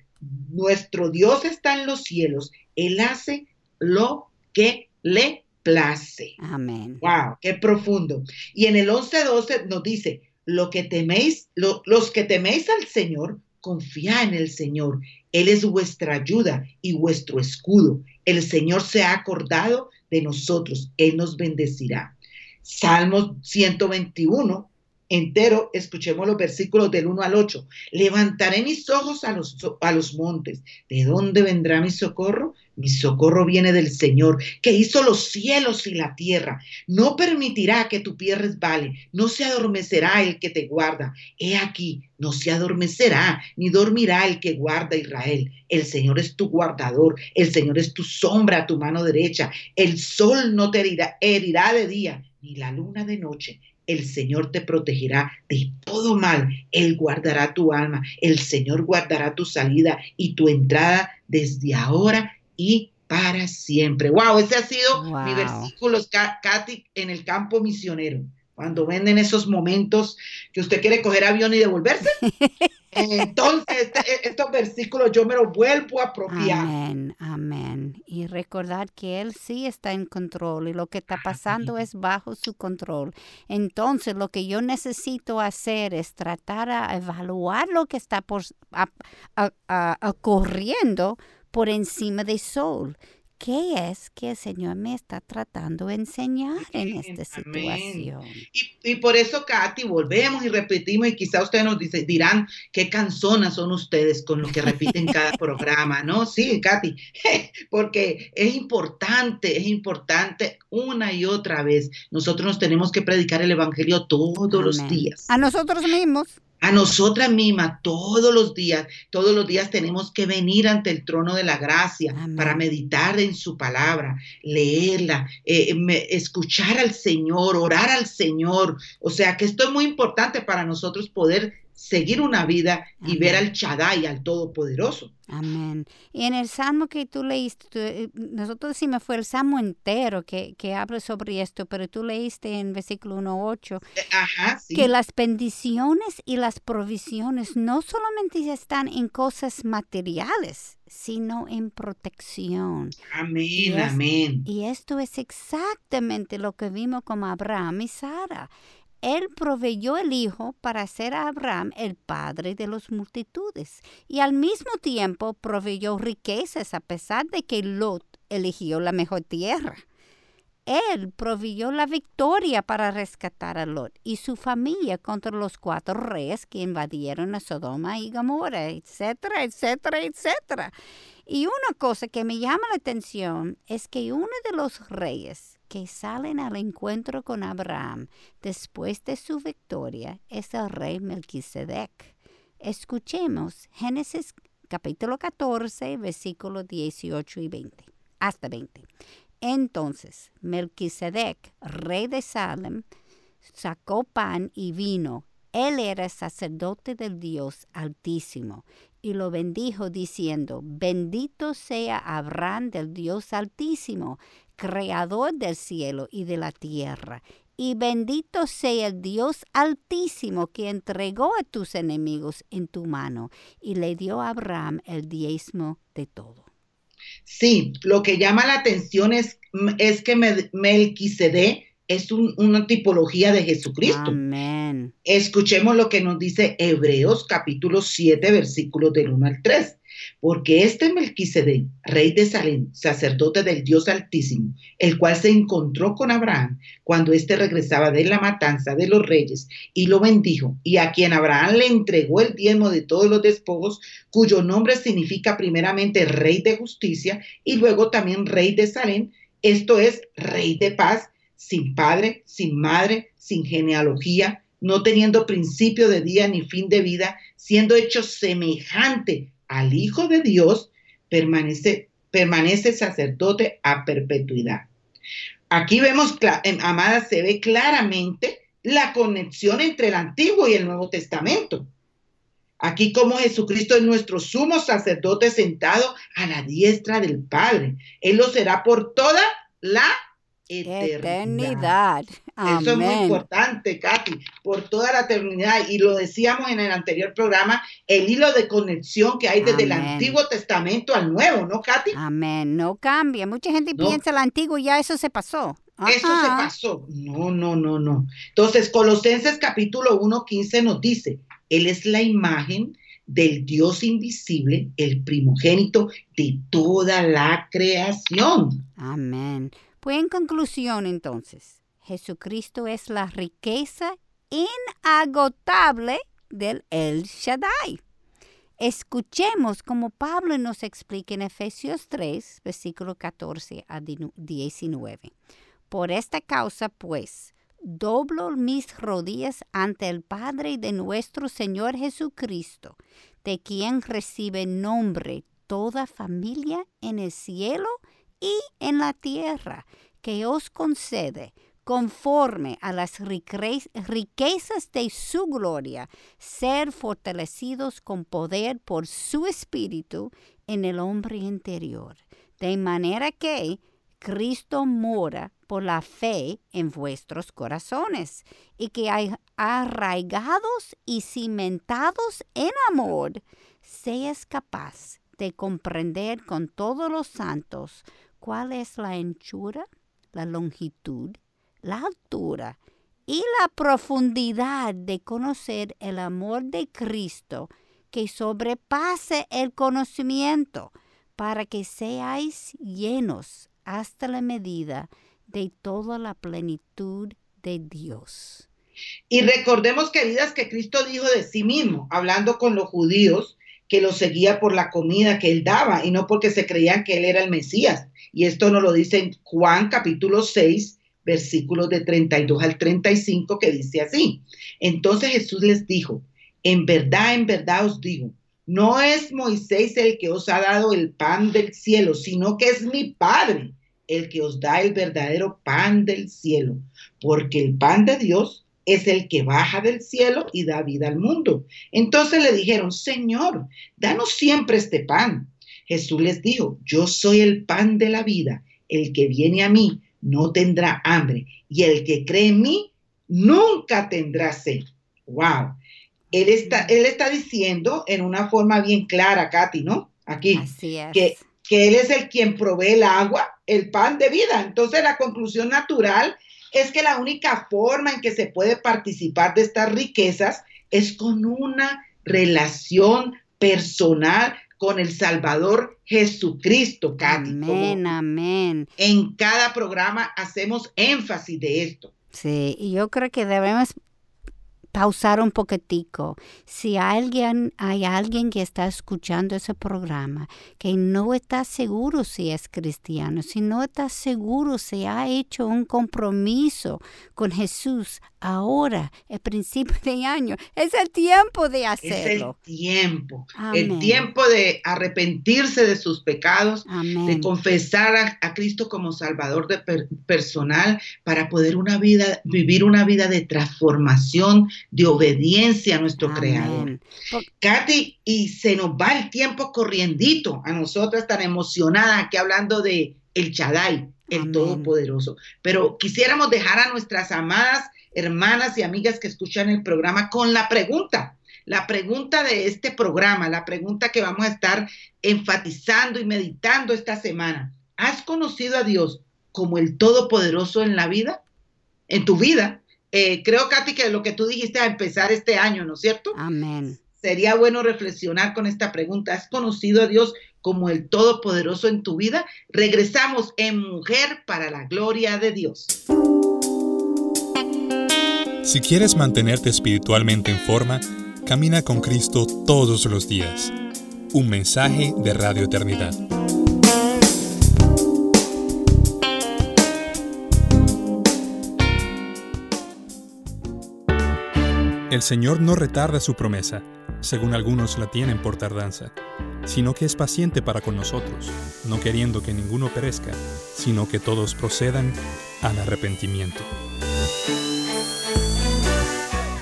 nuestro Dios está en los cielos, Él hace lo que le place. Amén. Wow, qué profundo. Y en el 11.12 nos dice, lo que teméis, los que teméis al Señor, confía en el Señor. Él es vuestra ayuda y vuestro escudo. El Señor se ha acordado de nosotros. Él nos bendecirá. Salmos 121, entero, escuchemos los versículos del 1 al 8. Levantaré mis ojos a los, a los montes. ¿De dónde vendrá mi socorro? Mi socorro viene del Señor, que hizo los cielos y la tierra. No permitirá que tu pie resbale, no se adormecerá el que te guarda. He aquí, no se adormecerá, ni dormirá el que guarda Israel. El Señor es tu guardador, el Señor es tu sombra a tu mano derecha. El sol no te herirá, herirá de día, ni la luna de noche. El Señor te protegerá de todo mal. Él guardará tu alma. El Señor guardará tu salida y tu entrada desde ahora y para siempre. Wow, ese ha sido mi versículo, Katy, en el campo misionero. Cuando venden esos momentos que usted quiere coger avión y devolverse. Entonces, este, e, estos versículos yo me los vuelvo a apropiar. Amén, amén. Y recordar que Él sí está en control y lo que está pasando es bajo su control. Entonces, lo que yo necesito hacer es tratar a evaluar lo que está por, ocurriendo por encima del sol. ¿Qué es que el Señor me está tratando de enseñar en esta situación? Y, por eso, Katy, volvemos y repetimos, y quizá ustedes nos dice, dirán qué canzonas son ustedes con lo que repiten cada programa, ¿no? Sí, Katy, porque es importante, es importante una y otra vez. Nosotros nos tenemos que predicar el Evangelio todos los días. A nosotros mismos a nosotras mismas todos los días, todos los días tenemos que venir ante el trono de la gracia para meditar en su palabra, leerla, eh, escuchar al Señor, orar al Señor. O sea que esto es muy importante para nosotros poder seguir una vida y ver al Chadai, al Todopoderoso. Amén. Y en el salmo que tú leíste, eh, nosotros decimos fue el salmo entero que, que habla sobre esto, pero tú leíste en versículo 1.8 eh, que las bendiciones y las provisiones no solamente están en cosas materiales, sino en protección. Amén, amén. Y esto es exactamente lo que vimos con Abraham y Sara. Él proveyó el hijo para hacer a Abraham el padre de las multitudes y al mismo tiempo proveyó riquezas a pesar de que Lot eligió la mejor tierra. Él proveyó la victoria para rescatar a Lot y su familia contra los cuatro reyes que invadieron a Sodoma y Gomorra, etcétera, etcétera, etcétera. Y una cosa que me llama la atención es que uno de los reyes que salen al encuentro con Abraham después de su victoria es el rey Melquisedec. Escuchemos Génesis capítulo 14, versículos 18 y 20, hasta 20. Entonces Melquisedec, rey de Salem, sacó pan y vino él era sacerdote del Dios Altísimo y lo bendijo diciendo, bendito sea Abraham del Dios Altísimo, creador del cielo y de la tierra. Y bendito sea el Dios Altísimo que entregó a tus enemigos en tu mano y le dio a Abraham el diezmo de todo. Sí, lo que llama la atención es, es que Melquisede es una tipología de Jesucristo. Amén. Escuchemos lo que nos dice Hebreos capítulo 7, versículos del 1 al 3. Porque este Melquisedec, rey de Salem, sacerdote del Dios Altísimo, el cual se encontró con Abraham cuando éste regresaba de la matanza de los reyes y lo bendijo, y a quien Abraham le entregó el diezmo de todos los despojos, cuyo nombre significa primeramente rey de justicia y luego también rey de Salem, esto es rey de paz sin padre, sin madre, sin genealogía, no teniendo principio de día ni fin de vida, siendo hecho semejante al Hijo de Dios, permanece, permanece sacerdote a perpetuidad. Aquí vemos, amada, se ve claramente la conexión entre el Antiguo y el Nuevo Testamento. Aquí como Jesucristo es nuestro sumo sacerdote sentado a la diestra del Padre. Él lo será por toda la eternidad. Eso es muy importante, Katy, por toda la eternidad. Y lo decíamos en el anterior programa, el hilo de conexión que hay desde el Antiguo Testamento al Nuevo, ¿no, Katy? Amén, no cambia. Mucha gente piensa el Antiguo y ya eso se pasó. Eso se pasó. No, no, no, no. Entonces, Colosenses capítulo 1, 15 nos dice, Él es la imagen del Dios invisible, el primogénito de toda la creación. Amén. Pues en conclusión entonces, Jesucristo es la riqueza inagotable del El Shaddai. Escuchemos como Pablo nos explica en Efesios 3, versículo 14 a 19. Por esta causa, pues, doblo mis rodillas ante el Padre de nuestro Señor Jesucristo, de quien recibe nombre toda familia en el cielo y en la tierra, que os concede conforme a las riquezas de su gloria, ser fortalecidos con poder por su espíritu en el hombre interior, de manera que Cristo mora por la fe en vuestros corazones y que arraigados y cimentados en amor, seas capaz de comprender con todos los santos cuál es la anchura, la longitud, la altura y la profundidad de conocer el amor de Cristo que sobrepase el conocimiento, para que seáis llenos hasta la medida de toda la plenitud de Dios. Y recordemos, queridas, que Cristo dijo de sí mismo, hablando con los judíos, que lo seguía por la comida que él daba y no porque se creían que él era el Mesías. Y esto nos lo dice en Juan capítulo 6, versículos de 32 al 35, que dice así. Entonces Jesús les dijo, en verdad, en verdad os digo, no es Moisés el que os ha dado el pan del cielo, sino que es mi Padre el que os da el verdadero pan del cielo, porque el pan de Dios es el que baja del cielo y da vida al mundo. Entonces le dijeron, Señor, danos siempre este pan. Jesús les dijo, yo soy el pan de la vida. El que viene a mí no tendrá hambre y el que cree en mí nunca tendrá sed. Wow. Él está, él está diciendo en una forma bien clara, Katy, ¿no? Aquí, que, que Él es el quien provee el agua, el pan de vida. Entonces la conclusión natural es que la única forma en que se puede participar de estas riquezas es con una relación personal con el Salvador Jesucristo, Katy. Amén, amén. En cada programa hacemos énfasis de esto. Sí, y yo creo que debemos pausar un poquitico. Si alguien, hay alguien que está escuchando ese programa que no está seguro si es cristiano, si no está seguro si ha hecho un compromiso con Jesús ahora, el principio de año, es el tiempo de hacerlo. Es el tiempo, el tiempo de arrepentirse de sus pecados, de confesar a, Cristo como Salvador de personal para poder una vida, vivir una vida de transformación de obediencia a nuestro Creador. Katy, y se nos va el tiempo corriendito a nosotras tan emocionadas aquí hablando de el Chadai, el Todopoderoso. Pero quisiéramos dejar a nuestras amadas hermanas y amigas que escuchan el programa con la pregunta, la pregunta de este programa, la pregunta que vamos a estar enfatizando y meditando esta semana. ¿Has conocido a Dios como el Todopoderoso en la vida? En tu vida. Eh, creo, Katy, que lo que tú dijiste a empezar este año, ¿no es cierto? Amén. Sería bueno reflexionar con esta pregunta. ¿Has conocido a Dios como el Todopoderoso en tu vida? Regresamos en Mujer para la Gloria de Dios. Si quieres mantenerte espiritualmente en forma, Camina con Cristo todos los días. Un mensaje de Radio Eternidad. El Señor no retarda su promesa, según algunos la tienen por tardanza, sino que es paciente para con nosotros, no queriendo que ninguno perezca, sino que todos procedan al arrepentimiento.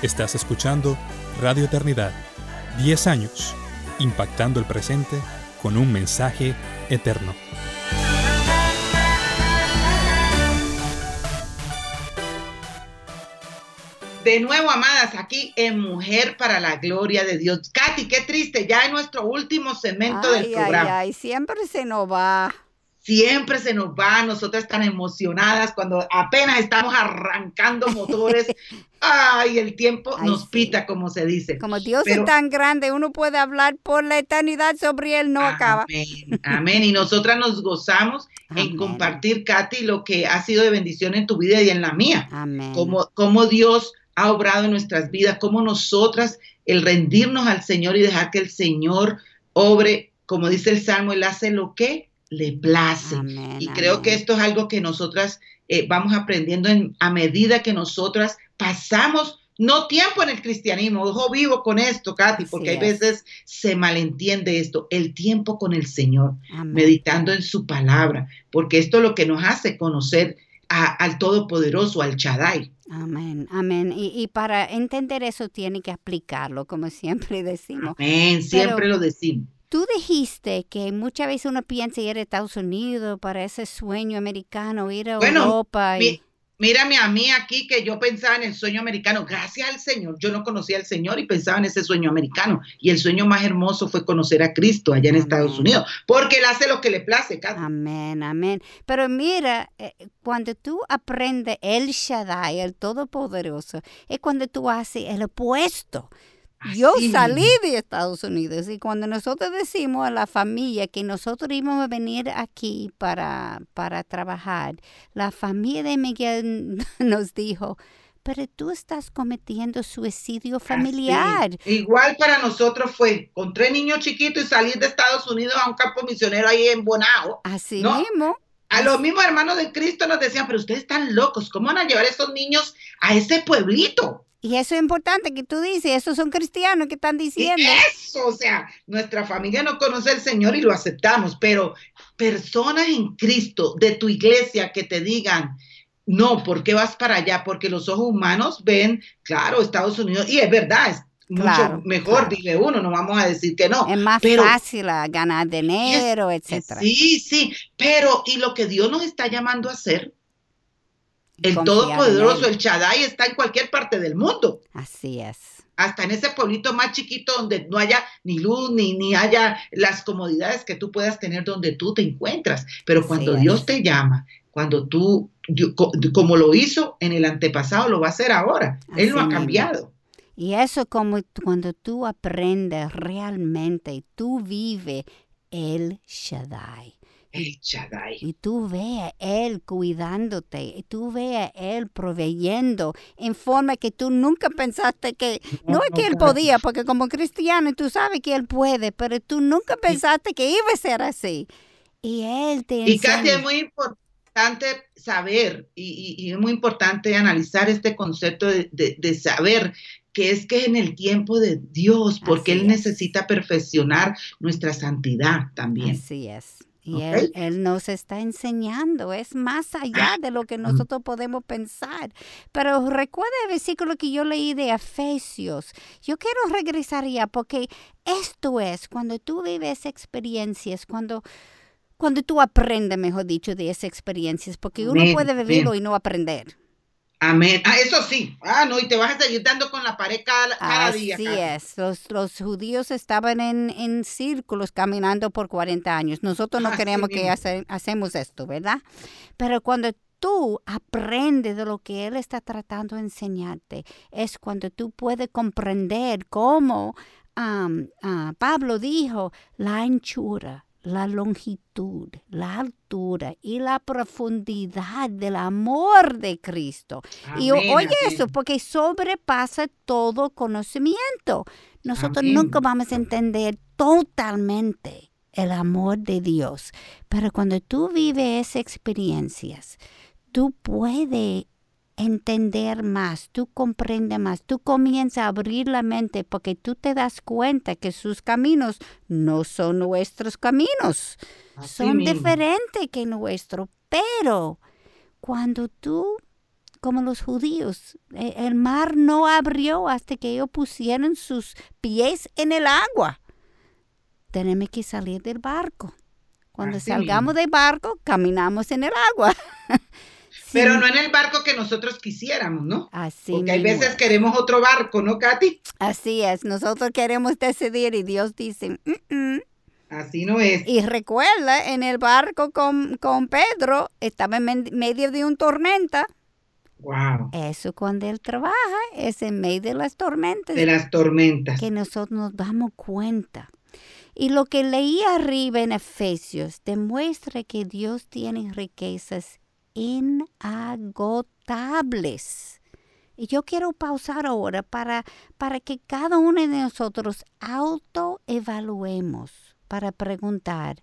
Estás escuchando Radio Eternidad, 10 años, impactando el presente con un mensaje eterno. De nuevo, amadas, aquí en Mujer para la Gloria de Dios. Katy, qué triste, ya en nuestro último segmento del programa. Ay, ay, siempre se nos va siempre se nos va, nosotras tan emocionadas cuando apenas estamos arrancando motores. Ay, el tiempo nos pita, como se dice. Como Dios es tan grande, uno puede hablar por la eternidad sobre él, no acaba. Amén. Y nosotras nos gozamos en compartir, Katy, lo que ha sido de bendición en tu vida y en la mía. Amén. Como, como Dios ha obrado en nuestras vidas, como nosotras, el rendirnos al Señor y dejar que el Señor obre, como dice el Salmo, Él hace lo que le place. y creo que esto es algo que nosotras eh, vamos aprendiendo a medida que nosotras pasamos, no tiempo en el cristianismo, ojo vivo con esto, Katy, porque hay veces se malentiende esto, el tiempo con el Señor, meditando en su palabra, porque esto es lo que nos hace conocer al Todopoderoso, al Chadai. Amén, amén. Y, para entender eso tiene que aplicarlo, como siempre decimos. Amén, siempre lo decimos. Tú dijiste que muchas veces uno piensa ir a Estados Unidos para ese sueño americano, ir a Europa. Y... mírame a mí aquí que yo pensaba en el sueño americano. Gracias al Señor, yo no conocía al Señor y pensaba en ese sueño americano. Y el sueño más hermoso fue conocer a Cristo allá en Estados Unidos, porque Él hace lo que le place. Cada. Amén, amén. Pero mira, eh, cuando tú aprendes el Shaddai, el Todopoderoso, es cuando tú haces el opuesto. Yo salí de Estados Unidos y cuando nosotros decimos a la familia que nosotros íbamos a venir aquí para, para trabajar, la familia de Miguel nos dijo, pero tú estás cometiendo suicidio familiar. Igual para nosotros fue con tres niños chiquitos y salir de Estados Unidos a un campo misionero ahí en Bonao. Así mismo. A los mismos hermanos de Cristo nos decían, pero ustedes están locos, ¿cómo van a llevar a esos niños a ese pueblito? Y eso es importante que tú dices, esos son cristianos que están diciendo. eso, o sea, nuestra familia no conoce al Señor y lo aceptamos, pero personas en Cristo de tu iglesia que te digan, no, ¿por qué vas para allá? Porque los ojos humanos ven, claro, Estados Unidos, y es verdad, es mucho mejor, dile uno, no vamos a decir que no. Es más fácil ganar dinero, etcétera. Sí, sí, pero y lo que Dios nos está llamando a hacer, el Todopoderoso, el Chadai, está en cualquier parte del mundo. Así es. Hasta en ese pueblito más chiquito donde no haya ni luz, ni, ni haya las comodidades que tú puedas tener donde tú te encuentras. Pero cuando Dios te llama, cuando tú, como lo hizo en el antepasado, lo va a hacer ahora. Él lo ha cambiado. Y eso como cuando tú aprendes realmente, tú vives el Shaddai. Y tú ve a Él cuidándote, y tú ve a Él proveyendo en forma que tú nunca pensaste que, no, es que Él podía, porque como cristiano tú sabes que Él puede, pero tú nunca pensaste que iba a ser así. Y Él te Y casi es muy importante saber, y, es muy importante analizar este concepto de, saber que es que en el tiempo de Dios, porque Él necesita perfeccionar nuestra santidad también. Así es. Y él, él, nos está enseñando, es más allá de lo que nosotros podemos pensar. Pero recuerda el versículo que yo leí de Efesios. Yo quiero regresar ya porque esto es cuando tú vives experiencias, cuando, cuando tú aprendes, mejor dicho, de esas experiencias, porque uno puede vivirlo y no aprender. Amén. Ah, eso sí. Ah, no, y te vas a seguir dando con la pared cada, día. Así es. Los, los, judíos estaban en, en, círculos caminando por 40 años. Nosotros no queremos que hacemos esto, ¿verdad? Pero cuando tú aprendes de lo que Él está tratando de enseñarte, es cuando tú puedes comprender cómo Pablo dijo la anchura, la longitud, la altura y la profundidad del amor de Cristo. y oye eso, porque sobrepasa todo conocimiento. Nosotros nunca vamos a entender totalmente el amor de Dios, pero cuando tú vives esas experiencias, tú puedes entender más, tú comprendes más, tú comienzas a abrir la mente porque tú te das cuenta que sus caminos no son nuestros caminos, son diferentes que nuestros, pero cuando tú, como los judíos, e, el mar no abrió hasta que ellos pusieron sus pies en el agua. Tenemos que salir del barco. Cuando salgamos del barco, caminamos en el agua. Pero no en el barco que nosotros quisiéramos, ¿no? Así Porque hay veces queremos otro barco, ¿no, Katy? Así es, nosotros queremos decidir y Dios dice, Así no es. Y recuerda, en el barco con, con Pedro estaba en medio de un tormenta. Wow. Eso cuando él trabaja es en medio de las tormentas. De las tormentas. Que nosotros nos damos cuenta. Y lo que leí arriba en Efesios demuestra que Dios tiene riquezas inagotables. Y yo quiero pausar ahora para, para que cada uno de nosotros autoevaluemos, para preguntar,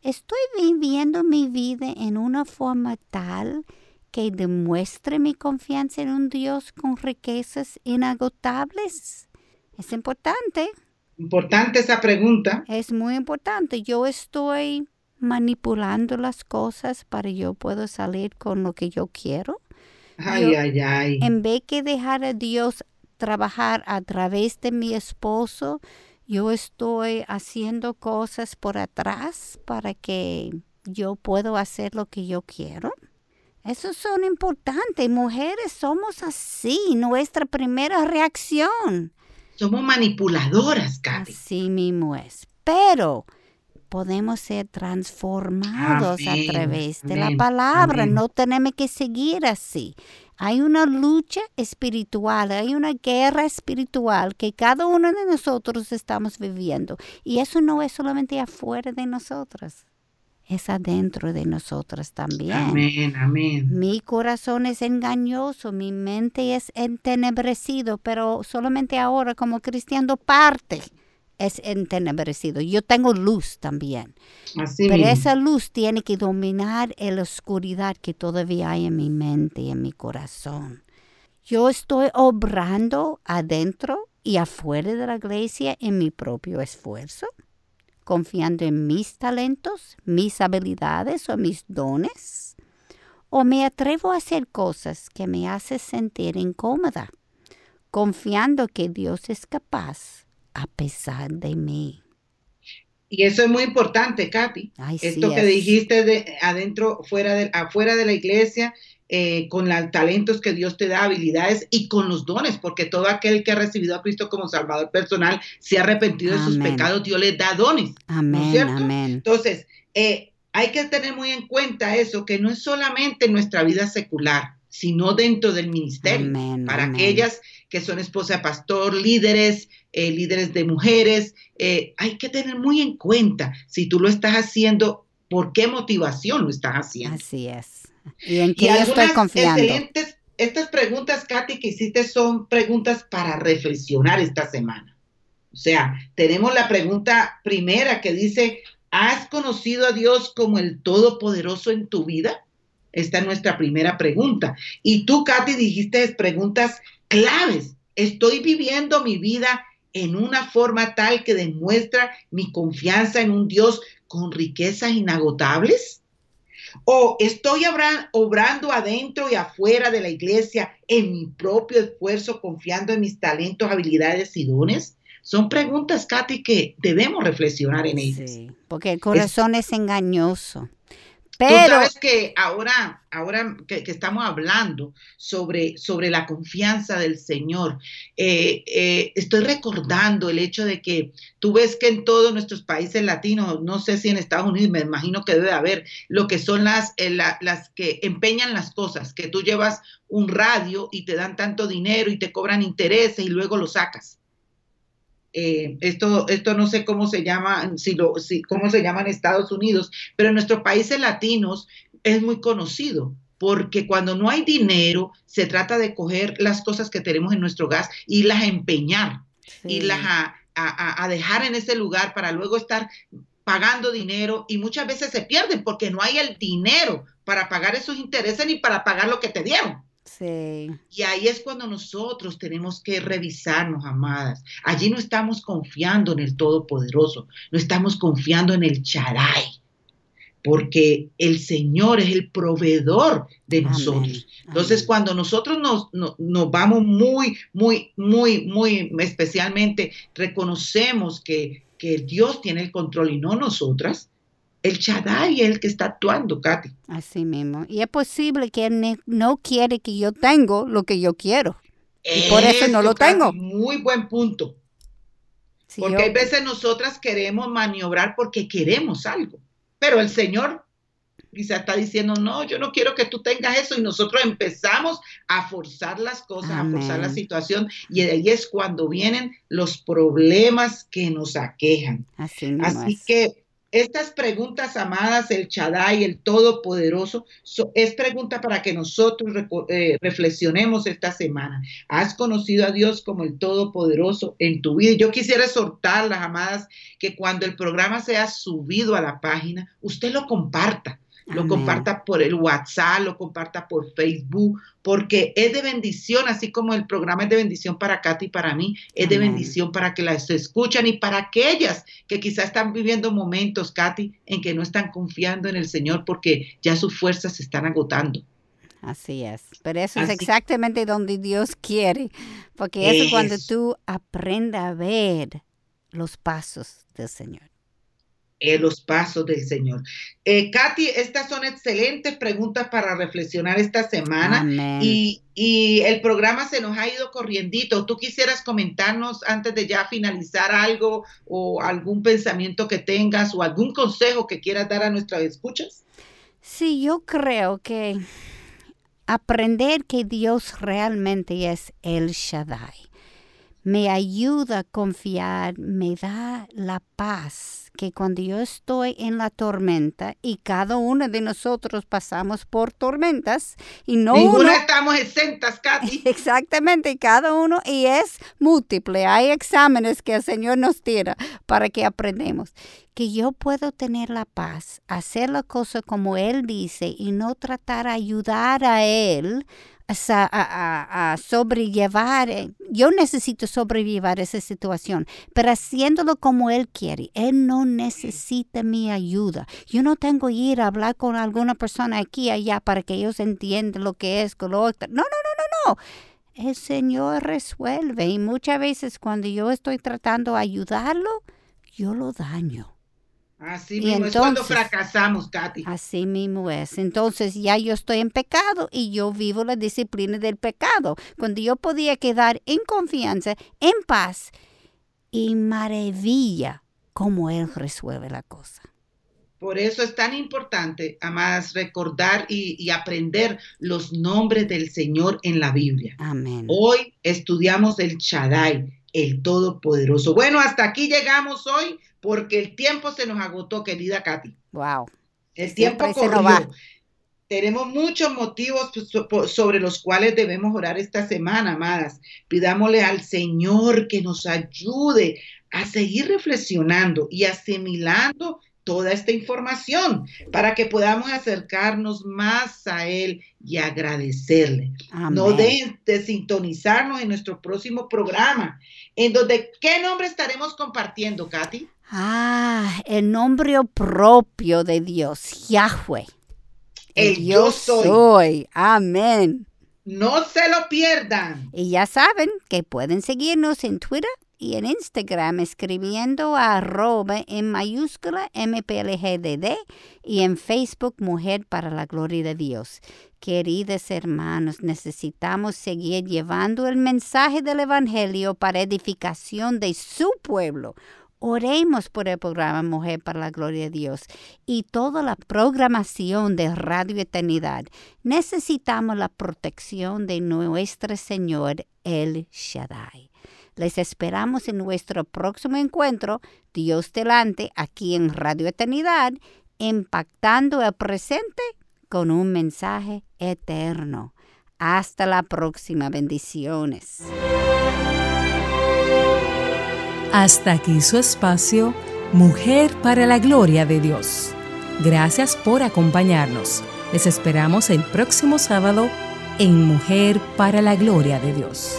¿estoy viviendo mi vida en una forma tal que demuestre mi confianza en un Dios con riquezas inagotables? Es importante. Importante esa pregunta. Es muy importante. Yo estoy manipulando las cosas para yo puedo salir con lo que yo quiero. Ay, ay, ay. En vez que dejar a Dios trabajar a través de mi esposo, yo estoy haciendo cosas por atrás para que yo pueda hacer lo que yo quiero. Eso son importantes. Mujeres somos así, nuestra primera reacción. Somos manipuladoras, Katy. Así mismo es. Pero podemos ser transformados a través de la palabra. No tenemos que seguir así. Hay una lucha espiritual, hay una guerra espiritual que cada uno de nosotros estamos viviendo. Y eso no es solamente afuera de nosotros, es adentro de nosotros también. Amén, amén. Mi corazón es engañoso, mi mente es entenebrecido, pero solamente ahora como cristiano parte es entenebrecido. Yo tengo luz también. Pero esa luz tiene que dominar la oscuridad que todavía hay en mi mente y en mi corazón. Yo estoy obrando adentro y afuera de la iglesia en mi propio esfuerzo, confiando en mis talentos, mis habilidades o mis dones. O me atrevo a hacer cosas que me hacen sentir incómoda, confiando que Dios es capaz a pesar de mí. Y eso es muy importante, Katy. Esto que dijiste de adentro, fuera de, afuera de la iglesia, eh, con los talentos que Dios te da, habilidades y con los dones, porque todo aquel que ha recibido a Cristo como Salvador personal, se ha arrepentido de sus pecados, Dios le da dones. Amén, amén. Entonces, eh, hay que tener muy en cuenta eso, que no es solamente nuestra vida secular, sino dentro del ministerio. para aquellas que son esposa de pastor, líderes, eh, líderes de mujeres, eh, hay que tener muy en cuenta si tú lo estás haciendo, por qué motivación lo estás haciendo. Así es. Y en qué estoy confiando. Excelentes, estas preguntas, Katy, que hiciste son preguntas para reflexionar esta semana. O sea, tenemos la pregunta primera que dice, ¿has conocido a Dios como el Todopoderoso en tu vida? Esta es nuestra primera pregunta. Y tú, Katy, dijiste preguntas claves. Estoy viviendo mi vida en una forma tal que demuestra mi confianza en un Dios con riquezas inagotables? ¿O estoy obrando adentro y afuera de la iglesia en mi propio esfuerzo, confiando en mis talentos, habilidades y dones? Son preguntas, Katy, que debemos reflexionar en ellas. Sí, porque el corazón es, engañoso. Pero, Tú sabes que ahora, ahora que, estamos hablando sobre, sobre la confianza del Señor, eh, eh, estoy recordando el hecho de que tú ves que en todos nuestros países latinos, no sé si en Estados Unidos, me imagino que debe haber, lo que son las, eh, las que empeñan las cosas, que tú llevas un radio y te dan tanto dinero y te cobran intereses y luego lo sacas. Eh, esto, esto no sé cómo se llama, si lo, si, cómo se llama en Estados Unidos, pero en nuestros países latinos es muy conocido porque cuando no hay dinero, se trata de coger las cosas que tenemos en nuestro gas y las empeñar, y las a, a, dejar en ese lugar para luego estar pagando dinero y muchas veces se pierden porque no hay el dinero para pagar esos intereses ni para pagar lo que te dieron. Sí. Y ahí es cuando nosotros tenemos que revisarnos, amadas. Allí no estamos confiando en el Todopoderoso, no estamos confiando en el Charay, porque el Señor es el proveedor de nosotros. Entonces, cuando nosotros nos, nos, vamos muy, muy, muy, muy especialmente, reconocemos que, que Dios tiene el control y no nosotras, el Shaddai es el que está actuando, Katy. Así mismo. Y es posible que él no quiere que yo tenga lo que yo quiero. Y por eso no lo tengo. muy buen punto. porque hay veces nosotras queremos maniobrar porque queremos algo. Pero el Señor quizá está diciendo, no, yo no quiero que tú tengas eso. Y nosotros empezamos a forzar las cosas, a forzar la situación. Y ahí es cuando vienen los problemas que nos aquejan. Así, Así que estas preguntas, amadas, el Chadai, el Todopoderoso, es pregunta para que nosotros eh, reflexionemos esta semana. ¿Has conocido a Dios como el Todopoderoso en tu vida? Yo quisiera exhortarlas, amadas, que cuando el programa sea subido a la página, usted lo comparta lo comparta por el WhatsApp, lo comparta por Facebook, porque es de bendición, así como el programa es de bendición para Katy y para mí, es de bendición para que las escuchan y para aquellas que quizás están viviendo momentos, Katy, en que no están confiando en el Señor porque ya sus fuerzas se están agotando. Así es, pero eso es exactamente donde Dios quiere, porque eso es cuando tú aprendes a ver los pasos del Señor. Eh, los pasos del Señor. Eh, Katy, estas son excelentes preguntas para reflexionar esta semana y, el programa se nos ha ido corriendito. ¿Tú quisieras comentarnos antes de ya finalizar algo o algún pensamiento que tengas o algún consejo que quieras dar a nuestras escuchas? Sí, yo creo que aprender que Dios realmente es el Shaddai me ayuda a confiar, me da la paz que cuando yo estoy en la tormenta y cada uno de nosotros pasamos por tormentas y no Ninguna estamos exentas, Katy. Exactamente, cada uno y es múltiple. Hay exámenes que el Señor nos tira para que aprendemos. Que yo puedo tener la paz, hacer la cosa como Él dice y no tratar de ayudar a Él a, sobrellevar, eh, yo necesito sobrellevar esa situación, pero haciéndolo como Él quiere. Él no necesita mi ayuda. Yo no tengo que ir a hablar con alguna persona aquí allá para que ellos entiendan lo que es, lo otro. No, no, no, no, no. El Señor resuelve y muchas veces cuando yo estoy tratando de ayudarlo, yo lo daño. Así mismo es cuando fracasamos, Katy. Así mismo es. Entonces ya yo estoy en pecado y yo vivo la disciplina del pecado. Cuando yo podía quedar en confianza, en paz y maravilla cómo Él resuelve la cosa. Por eso es tan importante, amadas, recordar y, y, aprender los nombres del Señor en la Biblia. Amén. Hoy estudiamos el Shaddai, el Todopoderoso. Bueno, hasta aquí llegamos hoy porque el tiempo se nos agotó, querida Katy. Wow. El tiempo corrió. Tenemos muchos motivos sobre los cuales debemos orar esta semana, amadas. Pidámosle al Señor que nos ayude a seguir reflexionando y asimilando toda esta información para que podamos acercarnos más a Él y agradecerle. No dejen de sintonizarnos en nuestro próximo programa, en donde, ¿qué nombre estaremos compartiendo, Katy? Ah, el nombre propio de Dios, Yahweh. El, yo soy. soy. Amén. No se lo pierdan. Y ya saben que pueden seguirnos en Twitter y en Instagram escribiendo a arroba en mayúscula MPLGDD y en Facebook Mujer para la Gloria de Dios. Queridos hermanos, necesitamos seguir llevando el mensaje del Evangelio para edificación de su pueblo Oremos por el programa Mujer para la Gloria de Dios y toda la programación de Radio Eternidad. Necesitamos la protección de nuestro Señor El Shaddai. Les esperamos en nuestro próximo encuentro, Dios delante, aquí en Radio Eternidad, impactando el presente con un mensaje eterno. Hasta la próxima. Bendiciones. Hasta aquí su espacio, Mujer para la Gloria de Dios. Gracias por acompañarnos. Les esperamos el próximo sábado en Mujer para la Gloria de Dios.